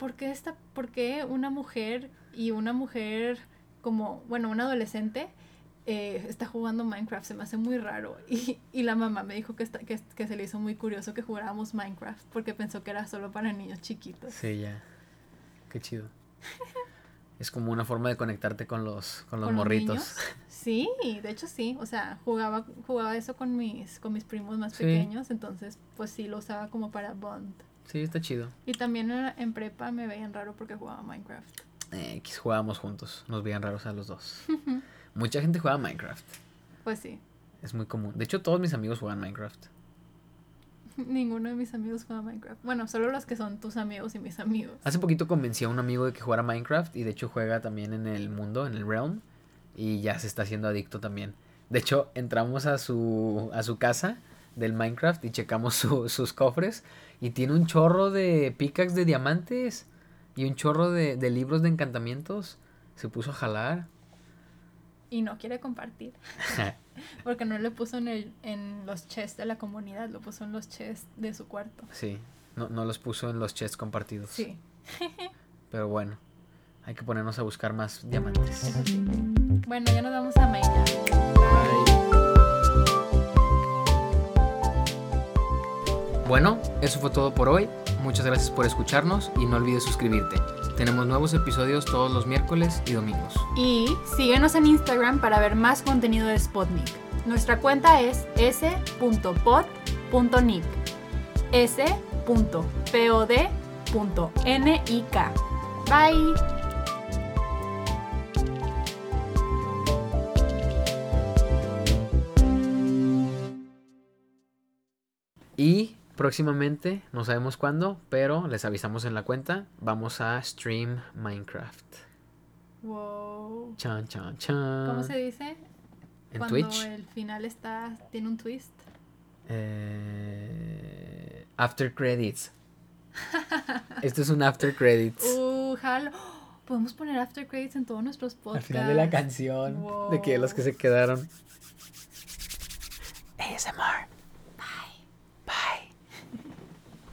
Speaker 1: ¿por qué, esta, ¿por qué una mujer y una mujer como, bueno, una adolescente eh, está jugando Minecraft? Se me hace muy raro. Y, y la mamá me dijo que, está, que, que se le hizo muy curioso que jugáramos Minecraft porque pensó que era solo para niños chiquitos.
Speaker 2: Sí, ya. Qué chido. Es como una forma de conectarte con los, con los
Speaker 1: ¿Con los
Speaker 2: morritos.
Speaker 1: Sí, de hecho sí, o sea, jugaba, jugaba eso con mis, con mis primos más
Speaker 2: Sí.
Speaker 1: pequeños, entonces pues sí lo usaba como para bond.
Speaker 2: Sí, está chido.
Speaker 1: Y también en, en prepa me veían raro porque jugaba Minecraft.
Speaker 2: Eh, jugábamos juntos. Nos veían raros a los dos. Mucha gente juega Minecraft.
Speaker 1: Pues sí.
Speaker 2: Es muy común. De hecho, todos mis amigos juegan Minecraft.
Speaker 1: Ninguno de mis amigos juega Minecraft. Bueno, solo los que son tus amigos y mis amigos.
Speaker 2: Hace poquito convencí a un amigo de que jugara Minecraft y de hecho juega también en el mundo, en el realm. Y ya se está haciendo adicto también. De hecho, entramos a su, a su casa del Minecraft y checamos su- sus cofres. Y tiene un chorro de pickaxe de diamantes y un chorro de, de libros de encantamientos. Se puso a jalar.
Speaker 1: Y no quiere compartir. Porque no le puso en, el, en los chests de la comunidad, lo puso en los chests de su cuarto.
Speaker 2: sí, no, no los puso en los chests compartidos.
Speaker 1: Sí,
Speaker 2: Pero bueno, hay que ponernos a buscar más diamantes.
Speaker 1: sí. Bueno, ya nos vamos a Maya.
Speaker 2: Bueno, eso fue todo por hoy. Muchas gracias por escucharnos y no olvides suscribirte. Tenemos nuevos episodios todos los miércoles y domingos.
Speaker 1: Y síguenos en Instagram para ver más contenido de Spotnik. Nuestra cuenta es s.pod.nick. s.pod.nik. Bye.
Speaker 2: Y próximamente, no sabemos cuándo, pero les avisamos en la cuenta, vamos a stream Minecraft.
Speaker 1: Wow.
Speaker 2: Chan, chan, chan.
Speaker 1: ¿Cómo se dice?
Speaker 2: En
Speaker 1: Cuando
Speaker 2: Twitch.
Speaker 1: el final está tiene un twist.
Speaker 2: Eh, after credits. Esto es un after credits.
Speaker 1: Uh, jalo. Podemos poner after credits en todos nuestros
Speaker 2: Al
Speaker 1: podcasts.
Speaker 2: final de la canción. De que los que se quedaron. ASMR.